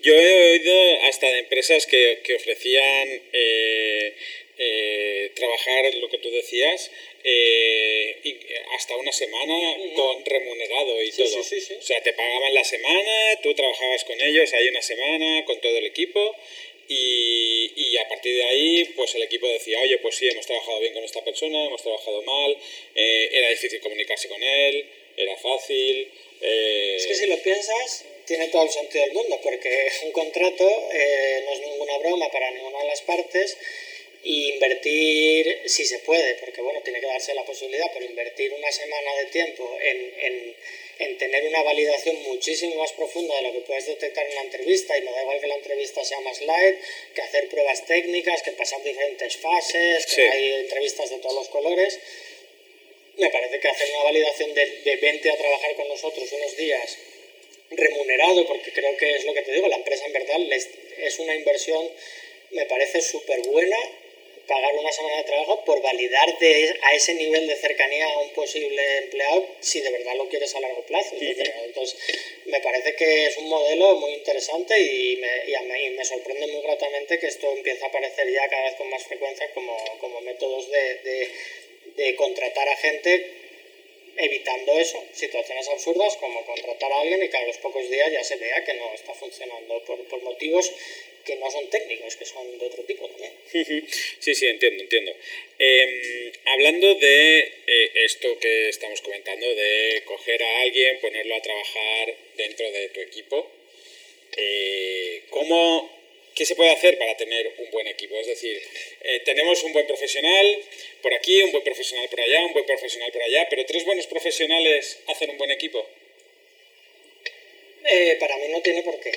Yo he oído hasta de empresas que, que ofrecían eh, eh, trabajar lo que tú decías eh, hasta una semana con remunerado y todo. o sea, te pagaban la semana, tú trabajabas con ellos ahí una semana con todo el equipo y, a partir de ahí, pues el equipo decía, oye, pues sí, hemos trabajado bien con esta persona, hemos trabajado mal, era difícil comunicarse con él, era fácil. Eh, es que si lo piensas, tiene todo el sentido del mundo, porque un contrato eh, no es ninguna broma para ninguna de las partes y invertir, si se puede, porque bueno, tiene que darse la posibilidad, pero invertir una semana de tiempo en, en, en, tener una validación muchísimo más profunda de lo que puedes detectar en la entrevista, y me da igual que la entrevista sea más light, que hacer pruebas técnicas, que pasar diferentes fases, que hay entrevistas de todos los colores, me parece que hacer una validación de, de vente a trabajar con nosotros unos días remunerado, porque creo que es lo que te digo, la empresa en verdad es una inversión, me parece súper buena pagar una semana de trabajo por validar a ese nivel de cercanía a un posible empleado si de verdad lo quieres a largo plazo. Entonces, me parece que es un modelo muy interesante y me, y me, sorprende muy gratamente que esto empiece a aparecer ya cada vez con más frecuencia como, como métodos de, de contratar a gente evitando eso, situaciones absurdas como contratar a alguien y que a los pocos días ya se vea que no está funcionando por, por motivos que no son técnicos, que son de otro tipo también. Sí, sí, entiendo, entiendo. Em, hablando de eh, esto que estamos comentando, de coger a alguien, ponerlo a trabajar dentro de tu equipo, eh, ¿cómo ¿Qué se puede hacer para tener un buen equipo? Es decir, eh, tenemos un buen profesional por aquí, un buen profesional por allá, un buen profesional por allá, pero tres buenos profesionales hacen un buen equipo. Eh, para mí no tiene por qué.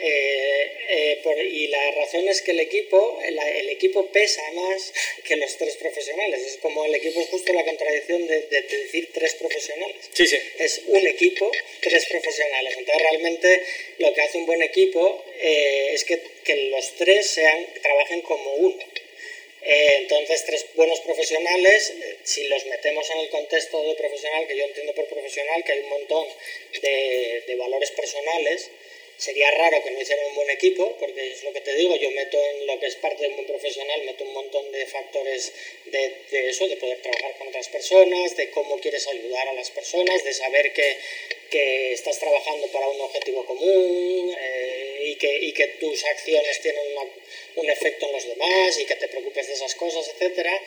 Eh, eh, y la razón es que el equipo, el, equipo pesa más que los tres profesionales. Es como el equipo es justo la contradicción de, decir tres profesionales. Sí, sí. Es un equipo, tres profesionales. Entonces realmente lo que hace un buen equipo es que, que, los tres sean, trabajen como uno. entonces, tres buenos profesionales, si los metemos en el contexto de profesional, que yo entiendo por profesional, que hay un montón de, de valores personales, Sería raro que no hicieran un buen equipo, porque es lo que te digo, yo meto en lo que es parte de un buen profesional, meto un montón de factores de, de, eso, de poder trabajar con otras personas, de cómo quieres ayudar a las personas, de saber que, que estás trabajando para un objetivo común eh, y, que, y, que, tus acciones tienen un efecto en los demás y que te preocupes de esas cosas, etcétera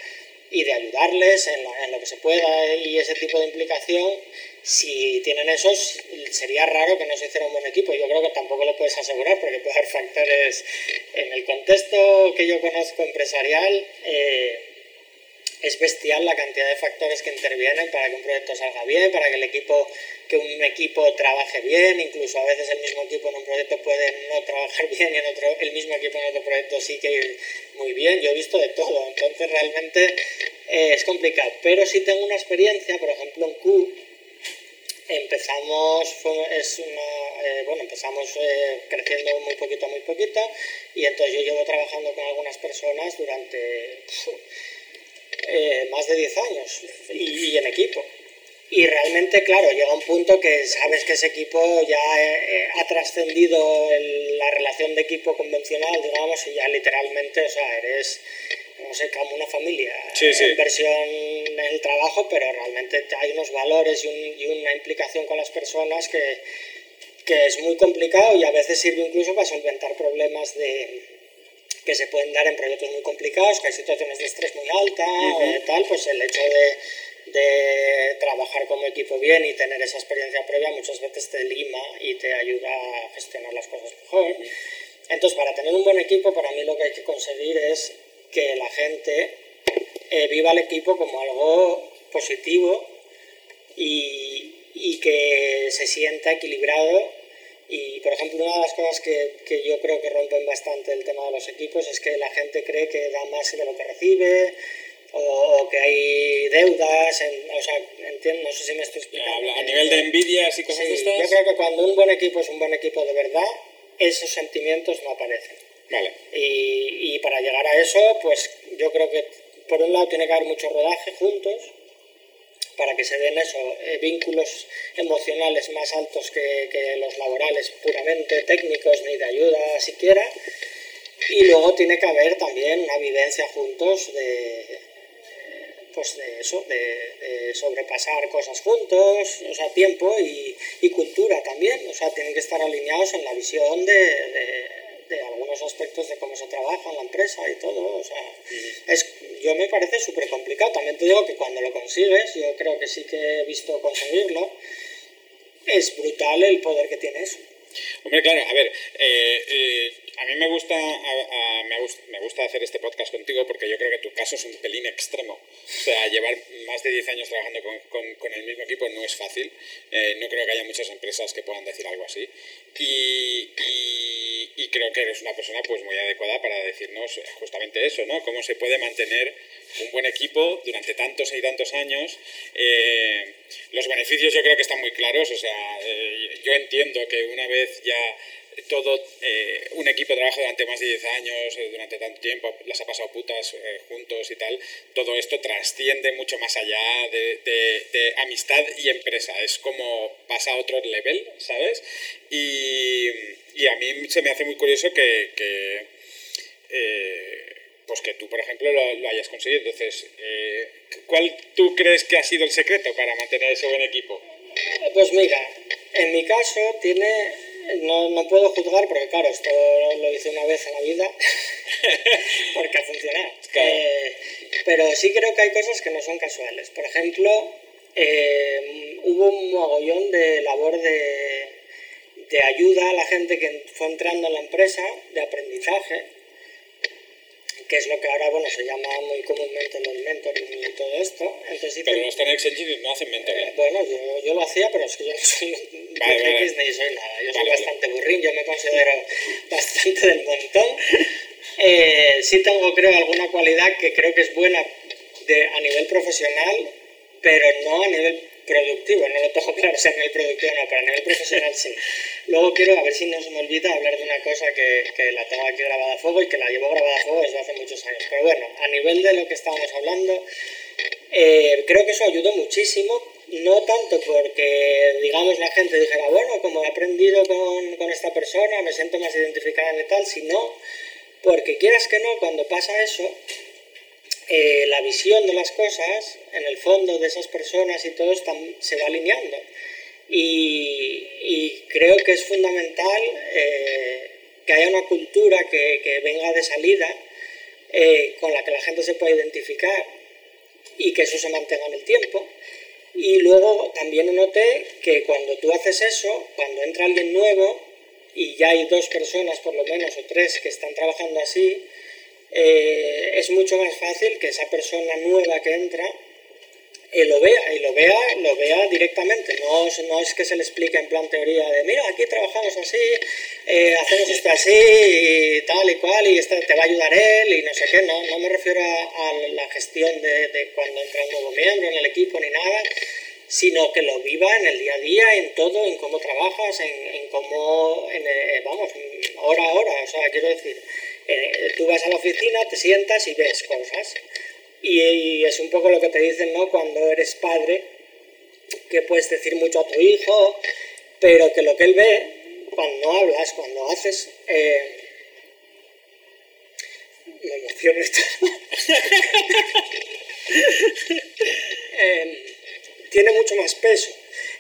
y de ayudarles en, lo que se pueda y ese tipo de implicación, si tienen esos, sería raro que no se hiciera un buen equipo. Yo creo que tampoco lo puedes asegurar porque puede haber factores en el contexto que yo conozco empresarial. Eh, es bestial la cantidad de factores que intervienen para que un proyecto salga bien, para que el equipo, que un equipo trabaje bien, incluso a veces el mismo equipo en un proyecto puede no trabajar bien y en otro, el mismo equipo en otro proyecto sí que ir muy bien. Yo he visto de todo, entonces realmente eh, es complicado. Pero sí tengo una experiencia, por ejemplo en Q, empezamos, es una, eh, bueno, empezamos eh, creciendo muy poquito muy poquito y entonces yo llevo trabajando con algunas personas durante eh, más de 10 años y, en equipo. Y realmente, claro, llega un punto que sabes que ese equipo ya eh, ha trascendido la relación de equipo convencional, digamos, y ya literalmente, o sea, eres, no sé, como una familia. Sí, sí. Inversión en el trabajo, pero realmente hay unos valores y, una implicación con las personas que, que es muy complicado y a veces sirve incluso para solventar problemas de, que se pueden dar en proyectos muy complicados, que hay situaciones de estrés muy alta, eh, tal, pues el hecho de, de, trabajar como equipo bien y tener esa experiencia previa muchas veces te lima y te ayuda a gestionar las cosas mejor. Entonces, para tener un buen equipo, para mí lo que hay que conseguir es que la gente eh, viva el equipo como algo positivo y, y que se sienta equilibrado y, por ejemplo, una de las cosas que, que, yo creo que rompen bastante el tema de los equipos es que la gente cree que da más de lo que recibe o, que hay deudas, o sea, entiendo, no sé si me estoy explicando. A nivel de envidias y cosas sí, estas. Yo creo que cuando un buen equipo es un buen equipo de verdad, esos sentimientos no aparecen. Vale. Y, y para llegar a eso, pues yo creo que por un lado tiene que haber mucho rodaje juntos, para que se den eso, eh, vínculos emocionales más altos que, que, los laborales puramente técnicos ni de ayuda siquiera. Y luego tiene que haber también una vivencia juntos de, pues de eso, de, sobrepasar cosas juntos, o sea, tiempo y, y, cultura también, o sea, tienen que estar alineados en la visión de de algunos aspectos de cómo se trabaja en la empresa y todo. O sea, es, yo me parece súper complicado. También te digo que cuando lo consigues, yo creo que sí que he visto conseguirlo, es brutal el poder que tiene eso. Hombre, claro, a ver, eh, eh, a mí me gusta, me gusta, hacer este podcast contigo porque yo creo que tu caso es un pelín extremo. O sea, llevar más de 10 años trabajando con, el mismo equipo no es fácil. Eh, no creo que haya muchas empresas que puedan decir algo así. Y, creo que eres una persona pues muy adecuada para decirnos justamente eso, ¿no? Cómo se puede mantener un buen equipo durante tantos y tantos años. los beneficios yo creo que están muy claros. O sea, yo entiendo que una vez ya todo eh, un equipo de trabajo durante más de 10 años, eh, durante tanto tiempo, las ha pasado putas eh, juntos y tal, todo esto trasciende mucho más allá de, de, amistad y empresa, es como pasa a otro level, ¿sabes? Y, y, a mí se me hace muy curioso que, que pues que tú, por ejemplo, lo, lo hayas conseguido. Entonces, ¿cuál tú crees que ha sido el secreto para mantener ese buen equipo? Pues mira, en mi caso tiene no, no puedo juzgar porque, claro, esto lo hice una vez en la vida porque ha funcionado. Eh, pero sí creo que hay cosas que no son casuales. Por ejemplo, eh, hubo un mogollón de labor de, de ayuda a la gente que fue entrando en la empresa, de aprendizaje que es lo que ahora bueno se llama muy comúnmente los mentoring y todo esto. Entonces, pero los Tenex Engineers no hacen mentoring. Eh, bueno, yo, yo, lo hacía, pero es que yo no soy vale, ni soy nada. Yo soy bastante burrín, yo me considero bastante del montón. Eh, sí tengo, creo, alguna cualidad que creo que es buena de, a nivel profesional, pero no a nivel productivo, no lo tengo claro si a nivel productivo no, pero a nivel profesional sí. Luego quiero, a ver si no se me olvida, hablar de una cosa que, que la tengo aquí grabada a fuego y que la llevo grabada a fuego desde hace muchos años. Pero bueno, a nivel de lo que estábamos hablando, eh, creo que eso ayudó muchísimo, no tanto porque, digamos, la gente dijera, bueno, como he aprendido con, con esta persona, me siento más identificada en tal, sino porque quieras que no, cuando pasa eso, eh, la visión de las cosas, en el fondo de esas personas y todo, se va alineando. Y, creo que es fundamental eh, que haya una cultura que, venga de salida eh, con la que la gente se pueda identificar. y que eso se mantenga en el tiempo. Y luego también noté que cuando tú haces eso, cuando entra alguien nuevo, y ya hay dos personas por lo menos o tres que están trabajando así, eh, es mucho más fácil que esa persona nueva que entra y lo vea, y lo vea, lo vea directamente. No, no es que se le explique en plan teoría de, mira, aquí trabajamos así, eh, hacemos esto así, y tal y cual, y este, te va a ayudar él, y no sé qué. No, no me refiero a, la gestión de, de, cuando entra un nuevo miembro en el equipo ni nada, sino que lo viva en el día a día, en todo, en cómo trabajas, en, cómo, eh, vamos, hora a hora. O sea, quiero decir, eh, tú vas a la oficina, te sientas y ves cosas. Y, es un poco lo que te dicen, ¿no? Cuando eres padre, que puedes decir mucho a tu hijo, pero que lo que él ve, cuando hablas, cuando haces... Eh, me emociono esto. eh, tiene mucho más peso.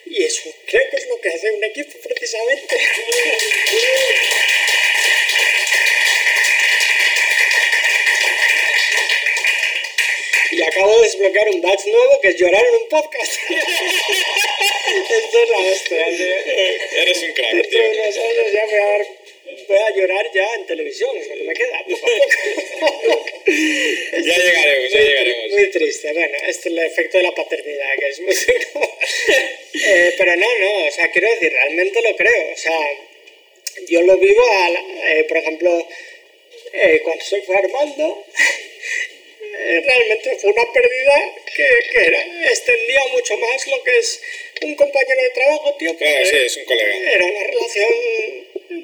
Y eso creo que es lo que hace un equipo precisamente. y acabo de desbloquear un batch nuevo que es llorar en un podcast. Esto es la hostia, Eres un crack, tío. Unos años ya voy a, dar, voy a llorar ya en televisión, es lo que me queda, poco a poco. ya llegaremos, ya llegaremos. Muy triste, bueno, este es el efecto de la paternidad, que es muy duro. eh, pero no, no, o sea, quiero decir, realmente lo creo, o sea, yo lo vivo, eh, por ejemplo, eh, cuando soy Armando, eh, realmente fue una pérdida que, que extendía mucho más lo que es un compañero de trabajo, tío. Claro, sí, es un colega. Era una relación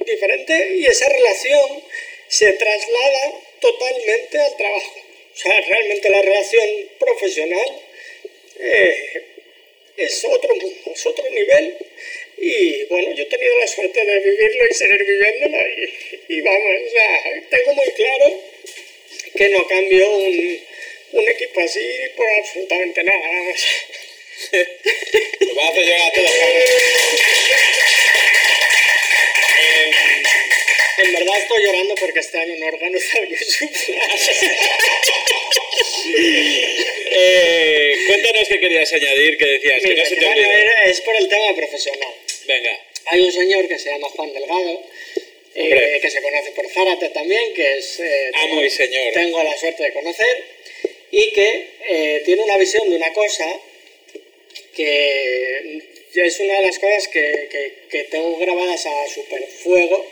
diferente y esa relación se traslada totalmente al trabajo. O sea, realmente la relación profesional eh, es otro es otro nivel. Y bueno, yo he tenido la suerte de vivirlo y seguir viviéndolo. Y, y vamos, o sea, tengo muy claro que no cambio un, un equipo así por absolutamente nada. Vamos. va a hacer llegar a todos. Eh, en verdad estoy llorando porque este año no organizado eh, cuéntanos qué querías añadir, que decías que no se te Es por el tema profesional. Venga. Hay un señor que se llama Juan Delgado, eh, que se conoce por Zárate también, que es... Eh, Amo y señor. Tengo la suerte de conocer, y que eh, tiene una visión de una cosa que es una de las cosas que, que, tengo grabadas a super fuego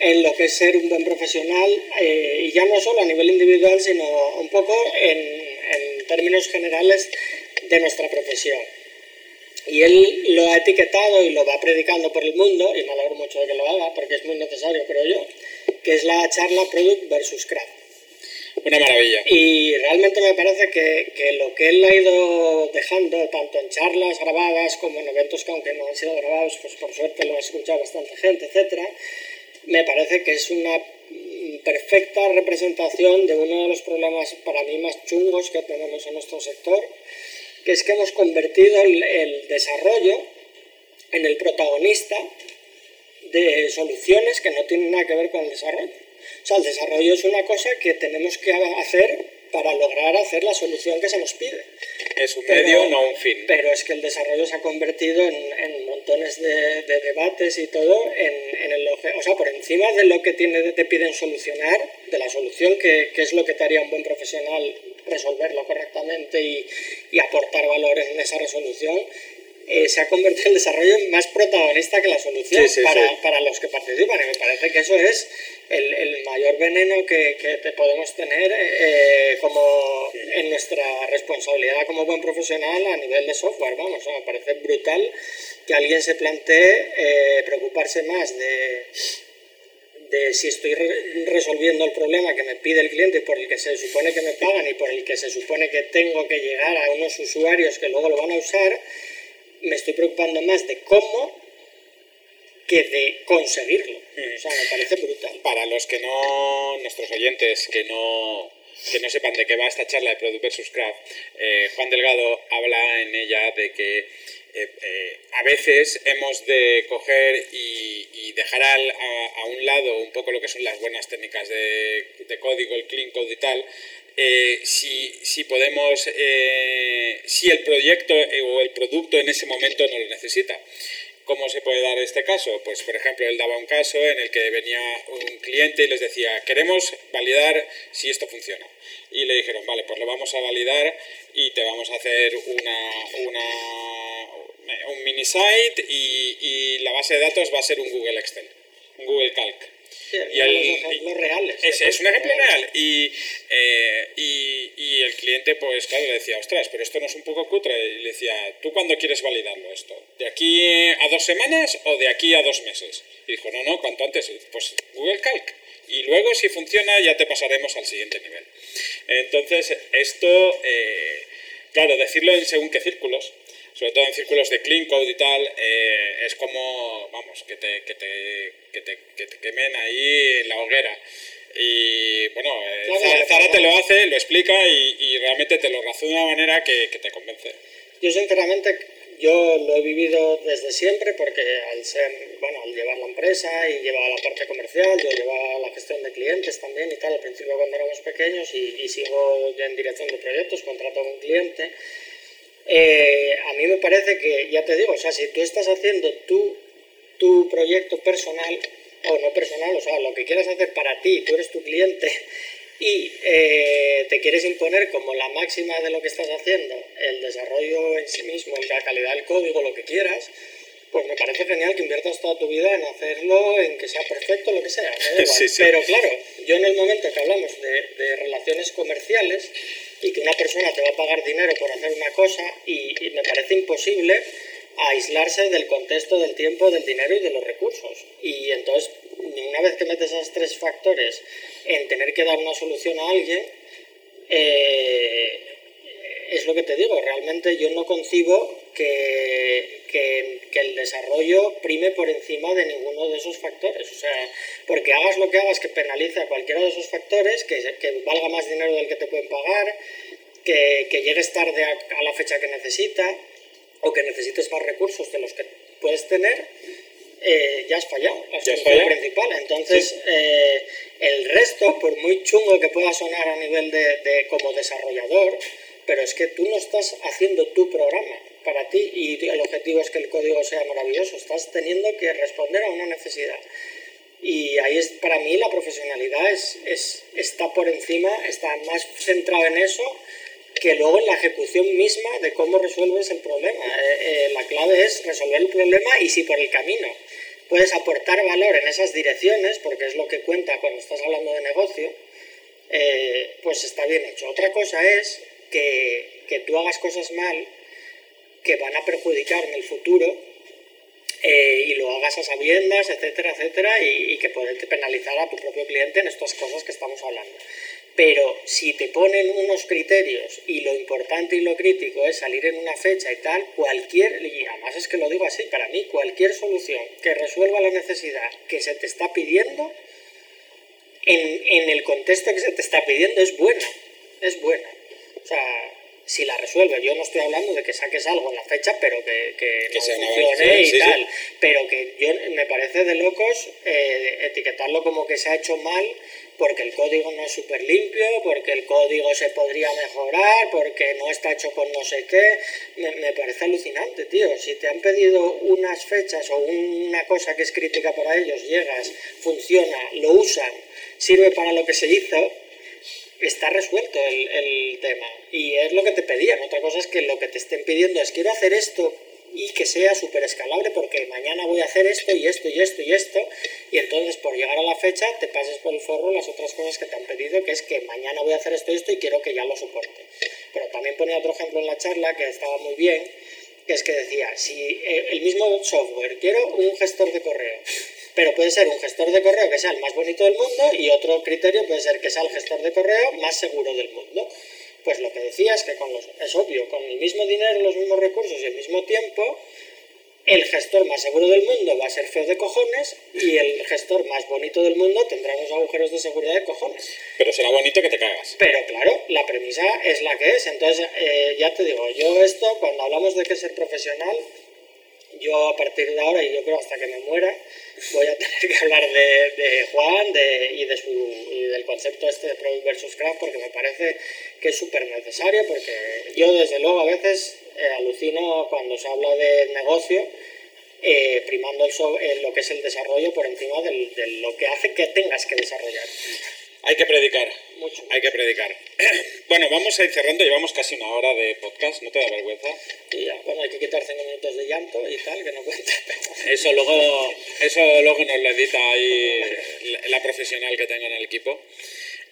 en lo que es ser un buen profesional, y ya no solo a nivel individual, sino un poco en, en términos generales de nuestra profesión. Y él lo ha etiquetado y lo va predicando por el mundo, y me alegro mucho de que lo haga, porque es muy necesario, creo yo, que es la charla Product versus Craft. Una maravilla. Y realmente me parece que, que, lo que él ha ido dejando, tanto en charlas grabadas como en eventos que aunque no han sido grabados, pues por suerte lo ha escuchado bastante gente, etcétera, me parece que es una perfecta representación de uno de los problemas para mí más chungos que tenemos en nuestro sector, que es que hemos convertido el, desarrollo en el protagonista de soluciones que no tienen nada que ver con el desarrollo. O sea, el desarrollo es una cosa que tenemos que hacer para lograr hacer la solución que se nos pide. Es un medio, no un fin. Pero es que el desarrollo se ha convertido en, montones de, debates y todo, en, el, o sea, por encima de lo que tiene, te piden solucionar, de la solución que, que es lo que te haría un buen profesional resolverlo correctamente y, y aportar valor en esa resolución, eh, se ha convertido el desarrollo en más protagonista que la solución para, para, los que participan. Y me parece que eso es el, el mayor veneno que, que te podemos tener eh, como en nuestra responsabilidad como buen profesional a nivel de software. Vamos, me parece brutal que alguien se plantee eh, preocuparse más de de si estoy resolviendo el problema que me pide el cliente por el que se supone que me pagan y por el que se supone que tengo que llegar a unos usuarios que luego lo van a usar, me estoy preocupando más de cómo que de conseguirlo. O sea, me parece brutal. Para los que no, nuestros oyentes que no, que no sepan de qué va esta charla de Product vs. Craft, eh, Juan Delgado habla en ella de que a veces hemos de coger y, dejar a, un lado un poco lo que son las buenas técnicas de, código, el clean code y tal, eh, si, si, podemos, eh, si el proyecto o el producto en ese momento no lo necesita. ¿Cómo se puede dar este caso? Pues, por ejemplo, él daba un caso en el que venía un cliente y les decía, queremos validar si esto funciona. Y le dijeron, vale, pues lo vamos a validar y te vamos a hacer una, un mini site y, y la base de datos va a ser un Google Excel, un Google Calc y el, reales. Es, un ejemplo real. Eh, y, y, el cliente, pues claro, le decía, ostras, pero esto no es un poco cutre. Y le decía, ¿tú cuándo quieres validarlo esto? ¿De aquí a dos semanas o de aquí a dos meses? Y dijo, no, no, cuanto antes. Pues Google Calc. Y luego, si funciona, ya te pasaremos al siguiente nivel. Entonces, esto, eh, claro, decirlo en según qué círculos, sobre todo en círculos de clean code y tal, eh, es como, vamos, que te, que, te, que, te, que te quemen ahí en la hoguera. Y bueno, eh, Zara, te lo hace, lo explica y, y, realmente te lo razona de una manera que, que te convence. Yo sinceramente yo lo he vivido desde siempre porque al ser, bueno, al llevar la empresa y llevar la parte comercial, yo llevaba la gestión de clientes también y tal, al principio cuando éramos pequeños y, y sigo en dirección de proyectos, contrato a un cliente eh, a mí me parece que, ya te digo, o sea, si tú estás haciendo tu, tu proyecto personal, o no personal, o sea, lo que quieras hacer para ti, tú eres tu cliente, y eh, te quieres imponer como la máxima de lo que estás haciendo, el desarrollo en sí mismo, la calidad del código, lo que quieras, pues me parece genial que inviertas toda tu vida en hacerlo, en que sea perfecto, lo que sea. Pero claro, yo en el momento que hablamos de, de relaciones comerciales, y que una persona te va a pagar dinero por hacer una cosa y, me parece imposible aislarse del contexto del tiempo, del dinero y de los recursos. Y entonces, una vez que metes esos tres factores en tener que dar una solución a alguien, eh, es lo que te digo, realmente yo no concibo que, que, el desarrollo prime por encima de ninguno de esos factores. O sea, porque hagas lo que hagas que penalice a cualquiera de esos factores, que, que valga más dinero del que te pueden pagar, que, llegues tarde a, la fecha que necesita o que necesites más recursos de los que puedes tener, eh, ya has fallado, es lo principal. Entonces, eh, el resto, por muy chungo que pueda sonar a nivel de, de como desarrollador, pero es que tú no estás haciendo tu programa para ti y el objetivo es que el código sea maravilloso, estás teniendo que responder a una necesidad. Y ahí es, para mí la profesionalidad es, es, está por encima, está más centrada en eso que luego en la ejecución misma de cómo resuelves el problema. Eh, eh, la clave es resolver el problema y si por el camino puedes aportar valor en esas direcciones, porque es lo que cuenta cuando estás hablando de negocio, eh, pues está bien hecho. Otra cosa es que, que tú hagas cosas mal que van a perjudicar en el futuro eh, y lo hagas a sabiendas, etcétera, etcétera, y, que puede penalizar a tu propio cliente en estas cosas que estamos hablando. Pero si te ponen unos criterios y lo importante y lo crítico es salir en una fecha y tal, cualquier, y además es que lo digo así, para mí cualquier solución que resuelva la necesidad que se te está pidiendo, en, en el contexto que se te está pidiendo es buena, es buena. O sea, si la resuelve. Yo no estoy hablando de que saques algo en la fecha, pero que, que, no funcione y tal. Pero que yo me parece de locos eh, etiquetarlo como que se ha hecho mal porque el código no es súper limpio, porque el código se podría mejorar, porque no está hecho con no sé qué. Me, me, parece alucinante, tío. Si te han pedido unas fechas o una cosa que es crítica para ellos, llegas, funciona, lo usan, sirve para lo que se hizo, está resuelto el, el, tema. Y es lo que te pedían. Otra cosa es que lo que te estén pidiendo es quiero hacer esto y que sea súper escalable porque mañana voy a hacer esto y esto y esto y esto. Y entonces por llegar a la fecha te pases por el forro las otras cosas que te han pedido, que es que mañana voy a hacer esto y esto y quiero que ya lo soporte. Pero también ponía otro ejemplo en la charla que estaba muy bien, que es que decía, si eh, el mismo software, quiero un gestor de correo pero puede ser un gestor de correo que sea el más bonito del mundo y otro criterio puede ser que sea el gestor de correo más seguro del mundo. Pues lo que decía es que con los, es obvio, con el mismo dinero, los mismos recursos y el mismo tiempo, el gestor más seguro del mundo va a ser feo de cojones y el gestor más bonito del mundo tendrá unos agujeros de seguridad de cojones. Pero será bonito que te cagas. Pero claro, la premisa es la que es. Entonces, eh, ya te digo, yo esto, cuando hablamos de que ser profesional, yo a partir de ahora, y yo creo hasta que me muera, voy a tener que hablar de, Juan y, de su, y del concepto este de Product versus Craft, porque me parece que es súper necesario, porque yo desde luego a veces eh, alucino cuando se habla de negocio, eh, primando el, lo que es el desarrollo por encima de lo que hace que tengas que desarrollar. Hay que predicar. Mucho. Hay que predicar. bueno, vamos a ir cerrando. Llevamos casi una hora de podcast. ¿No te da vergüenza? Y ya, bueno, hay que quitar cinco minutos de llanto y tal, que no cuenta. Eso luego, eso luego nos lo edita ahí la profesional que tengo en el equipo.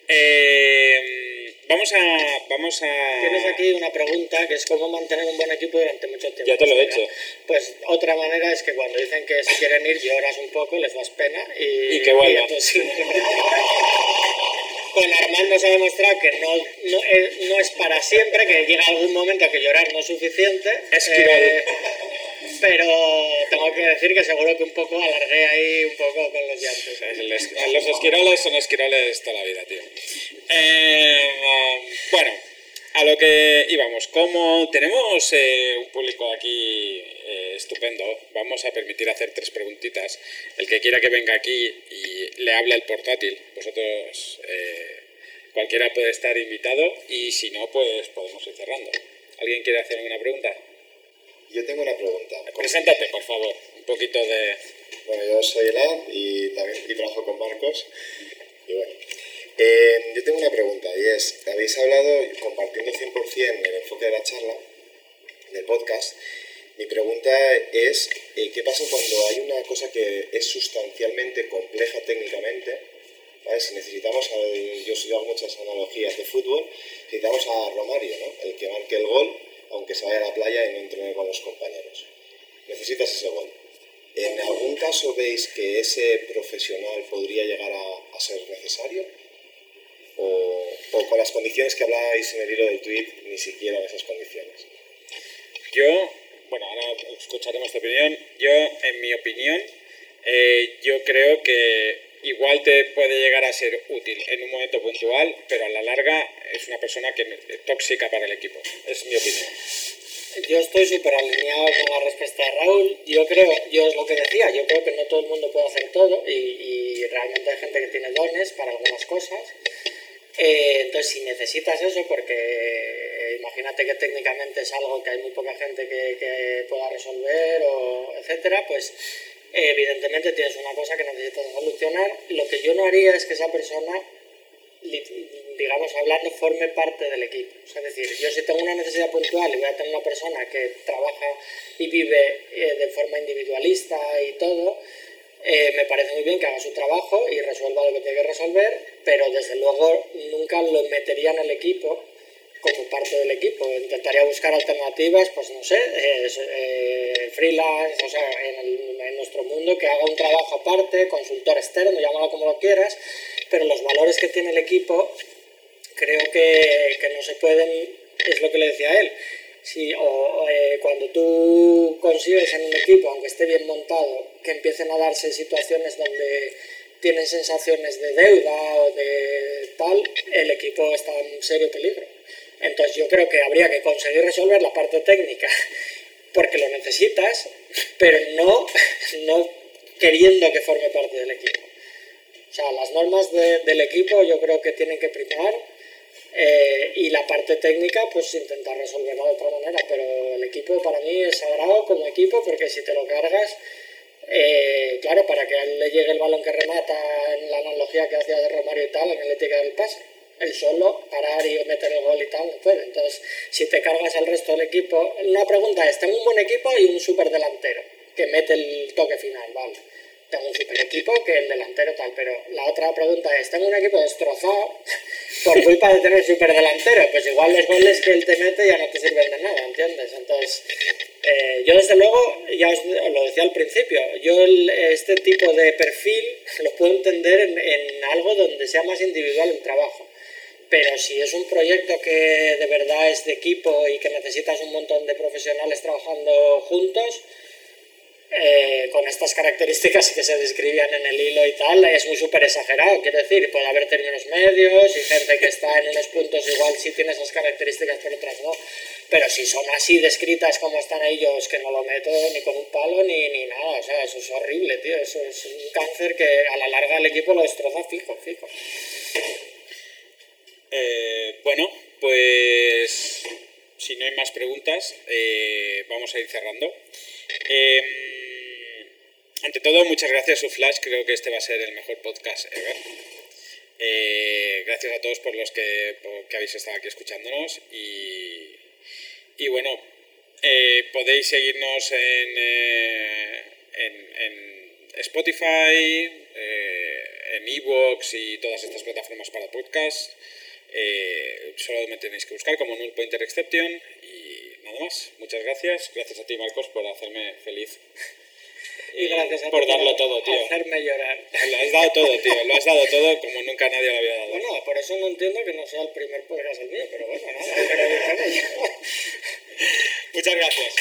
Eh, vamos a, vamos a... Tienes aquí una pregunta que es cómo mantener un buen equipo durante mucho tiempo. Ya te lo he hecho. Pues otra manera es que cuando dicen que se quieren ir lloras un poco, les das pena y, y que vuelvan. con Armando se ha demostrado que no, no, es, no, es, para siempre, que llega algún momento que llorar no es suficiente. Es eh, pero tengo que decir que seguro que un poco alargué ahí un poco con los llantos. Los esquiroles son esquiroles toda la vida, tío. Eh, bueno, a lo que íbamos. Como tenemos eh, un público aquí eh, estupendo, vamos a permitir hacer tres preguntitas. El que quiera que venga aquí y le hable el portátil, vosotros cualquiera puede estar invitado y si no, pues podemos ir cerrando. ¿Alguien quiere hacer alguna pregunta? Yo tengo una pregunta. Preséntate, por favor, un poquito de... Bueno, yo soy Elad y también trabajo con Marcos. Y bueno, eh, yo tengo una pregunta y es, habéis hablado, compartiendo 100% el enfoque de la charla, del podcast, mi pregunta es, eh, ¿qué pasa cuando hay una cosa que es sustancialmente compleja técnicamente? Si necesitamos, yo, yo hago muchas analogías de fútbol, necesitamos a Romario, ¿no? el que marque el gol aunque se vaya a la playa y no entrene con los compañeros. Necesitas ese gol. ¿En algún caso veis que ese profesional podría llegar a, ser necesario? O, con las condiciones que habláis en el hilo del tweet, ni siquiera en esas condiciones? Yo, bueno, ahora escucharemos tu opinión. Yo, en mi opinión, eh, yo creo que igual te puede llegar a ser útil en un momento puntual, pero a la larga es una persona que es tóxica para el equipo. Es mi opinión. Yo estoy súper alineado con la respuesta de Raúl. Yo creo, yo es lo que decía, yo creo que no todo el mundo puede hacer todo y, realmente hay gente que tiene dones para algunas cosas. Eh, entonces, si necesitas eso, porque eh, imagínate que técnicamente es algo que hay muy poca gente que, pueda resolver, o etcétera, pues evidentemente tienes una cosa que necesitas solucionar. Lo que yo no haría es que esa persona, digamos, hablando, forme parte del equipo. es decir, yo si tengo una necesidad puntual y voy a tener una persona que trabaja y vive eh, de forma individualista y todo, eh, me parece muy bien que haga su trabajo y resuelva lo que tiene que resolver, pero desde luego nunca lo metería en el equipo como parte del equipo. Intentaría buscar alternativas, pues no sé, eh, freelance, o sea, en, en, nuestro mundo, que haga un trabajo aparte, consultor externo, llámalo como lo quieras, pero los valores que tiene el equipo creo que, que no se pueden, es lo que le decía a él. Si, o, eh, cuando tú consigues en un equipo, aunque esté bien montado, que empiecen a darse situaciones donde tienen sensaciones de deuda o de tal, el equipo está en serio peligro. Entonces yo creo que habría que conseguir resolver la parte técnica porque lo necesitas, pero no, no queriendo que forme parte del equipo. O sea, las normas del equipo yo creo que tienen que primar eh, y la parte técnica pues intentar resolverla de otra manera, pero el equipo para mí es sagrado como equipo porque si te lo cargas, eh, claro, para que a él le llegue el balón que remata en la analogía que hacía de Romario y tal, en el ética del pase el solo parar y meter el gol y tal, no puede. Entonces, si te cargas al resto del equipo, una pregunta es, tengo un buen equipo y un súper delantero que mete el toque final, vale. Tengo un super equipo que el delantero tal, pero la otra pregunta es, tengo un equipo destrozado por culpa de tener súper delantero, pues igual los goles que él te mete ya no te sirven de nada, ¿entiendes? Entonces, eh, yo desde luego, ya os lo decía al principio, yo este tipo de perfil lo puedo entender en, en algo donde sea más individual el trabajo pero si es un proyecto que de verdad es de equipo y que necesitas un montón de profesionales trabajando juntos, eh, con estas características que se describían en el hilo y tal, es muy súper exagerado. Quiero decir, puede haber términos medios y gente que está en unos puntos igual sí tiene esas características, pero otras no. Pero si son así descritas como están ellos, que no lo meto ni con un palo ni, ni nada. O sea, eso es horrible, tío. Eso es un cáncer que a la larga el equipo lo destroza fijo, fijo. Eh, bueno, pues si no hay más preguntas, eh, vamos a ir cerrando. Eh, ante todo, muchas gracias, Flash. Creo que este va a ser el mejor podcast ever. Eh, gracias a todos por los que habéis estado aquí escuchándonos. Y, y bueno, eh, podéis seguirnos en, eh, en, en Spotify, eh, en Evox y todas estas plataformas para podcast. Eh, solo me tenéis que buscar como Null Pointer Exception y nada más. Muchas gracias. Gracias a ti, Marcos, por hacerme feliz. Y gracias a por darlo todo, tío. hacerme llorar. Lo has dado todo, tío. Lo has dado todo como nunca nadie lo había dado. Bueno, por eso no entiendo que no sea el primer podcast el mío, pero bueno, nada, pero. Muchas gracias.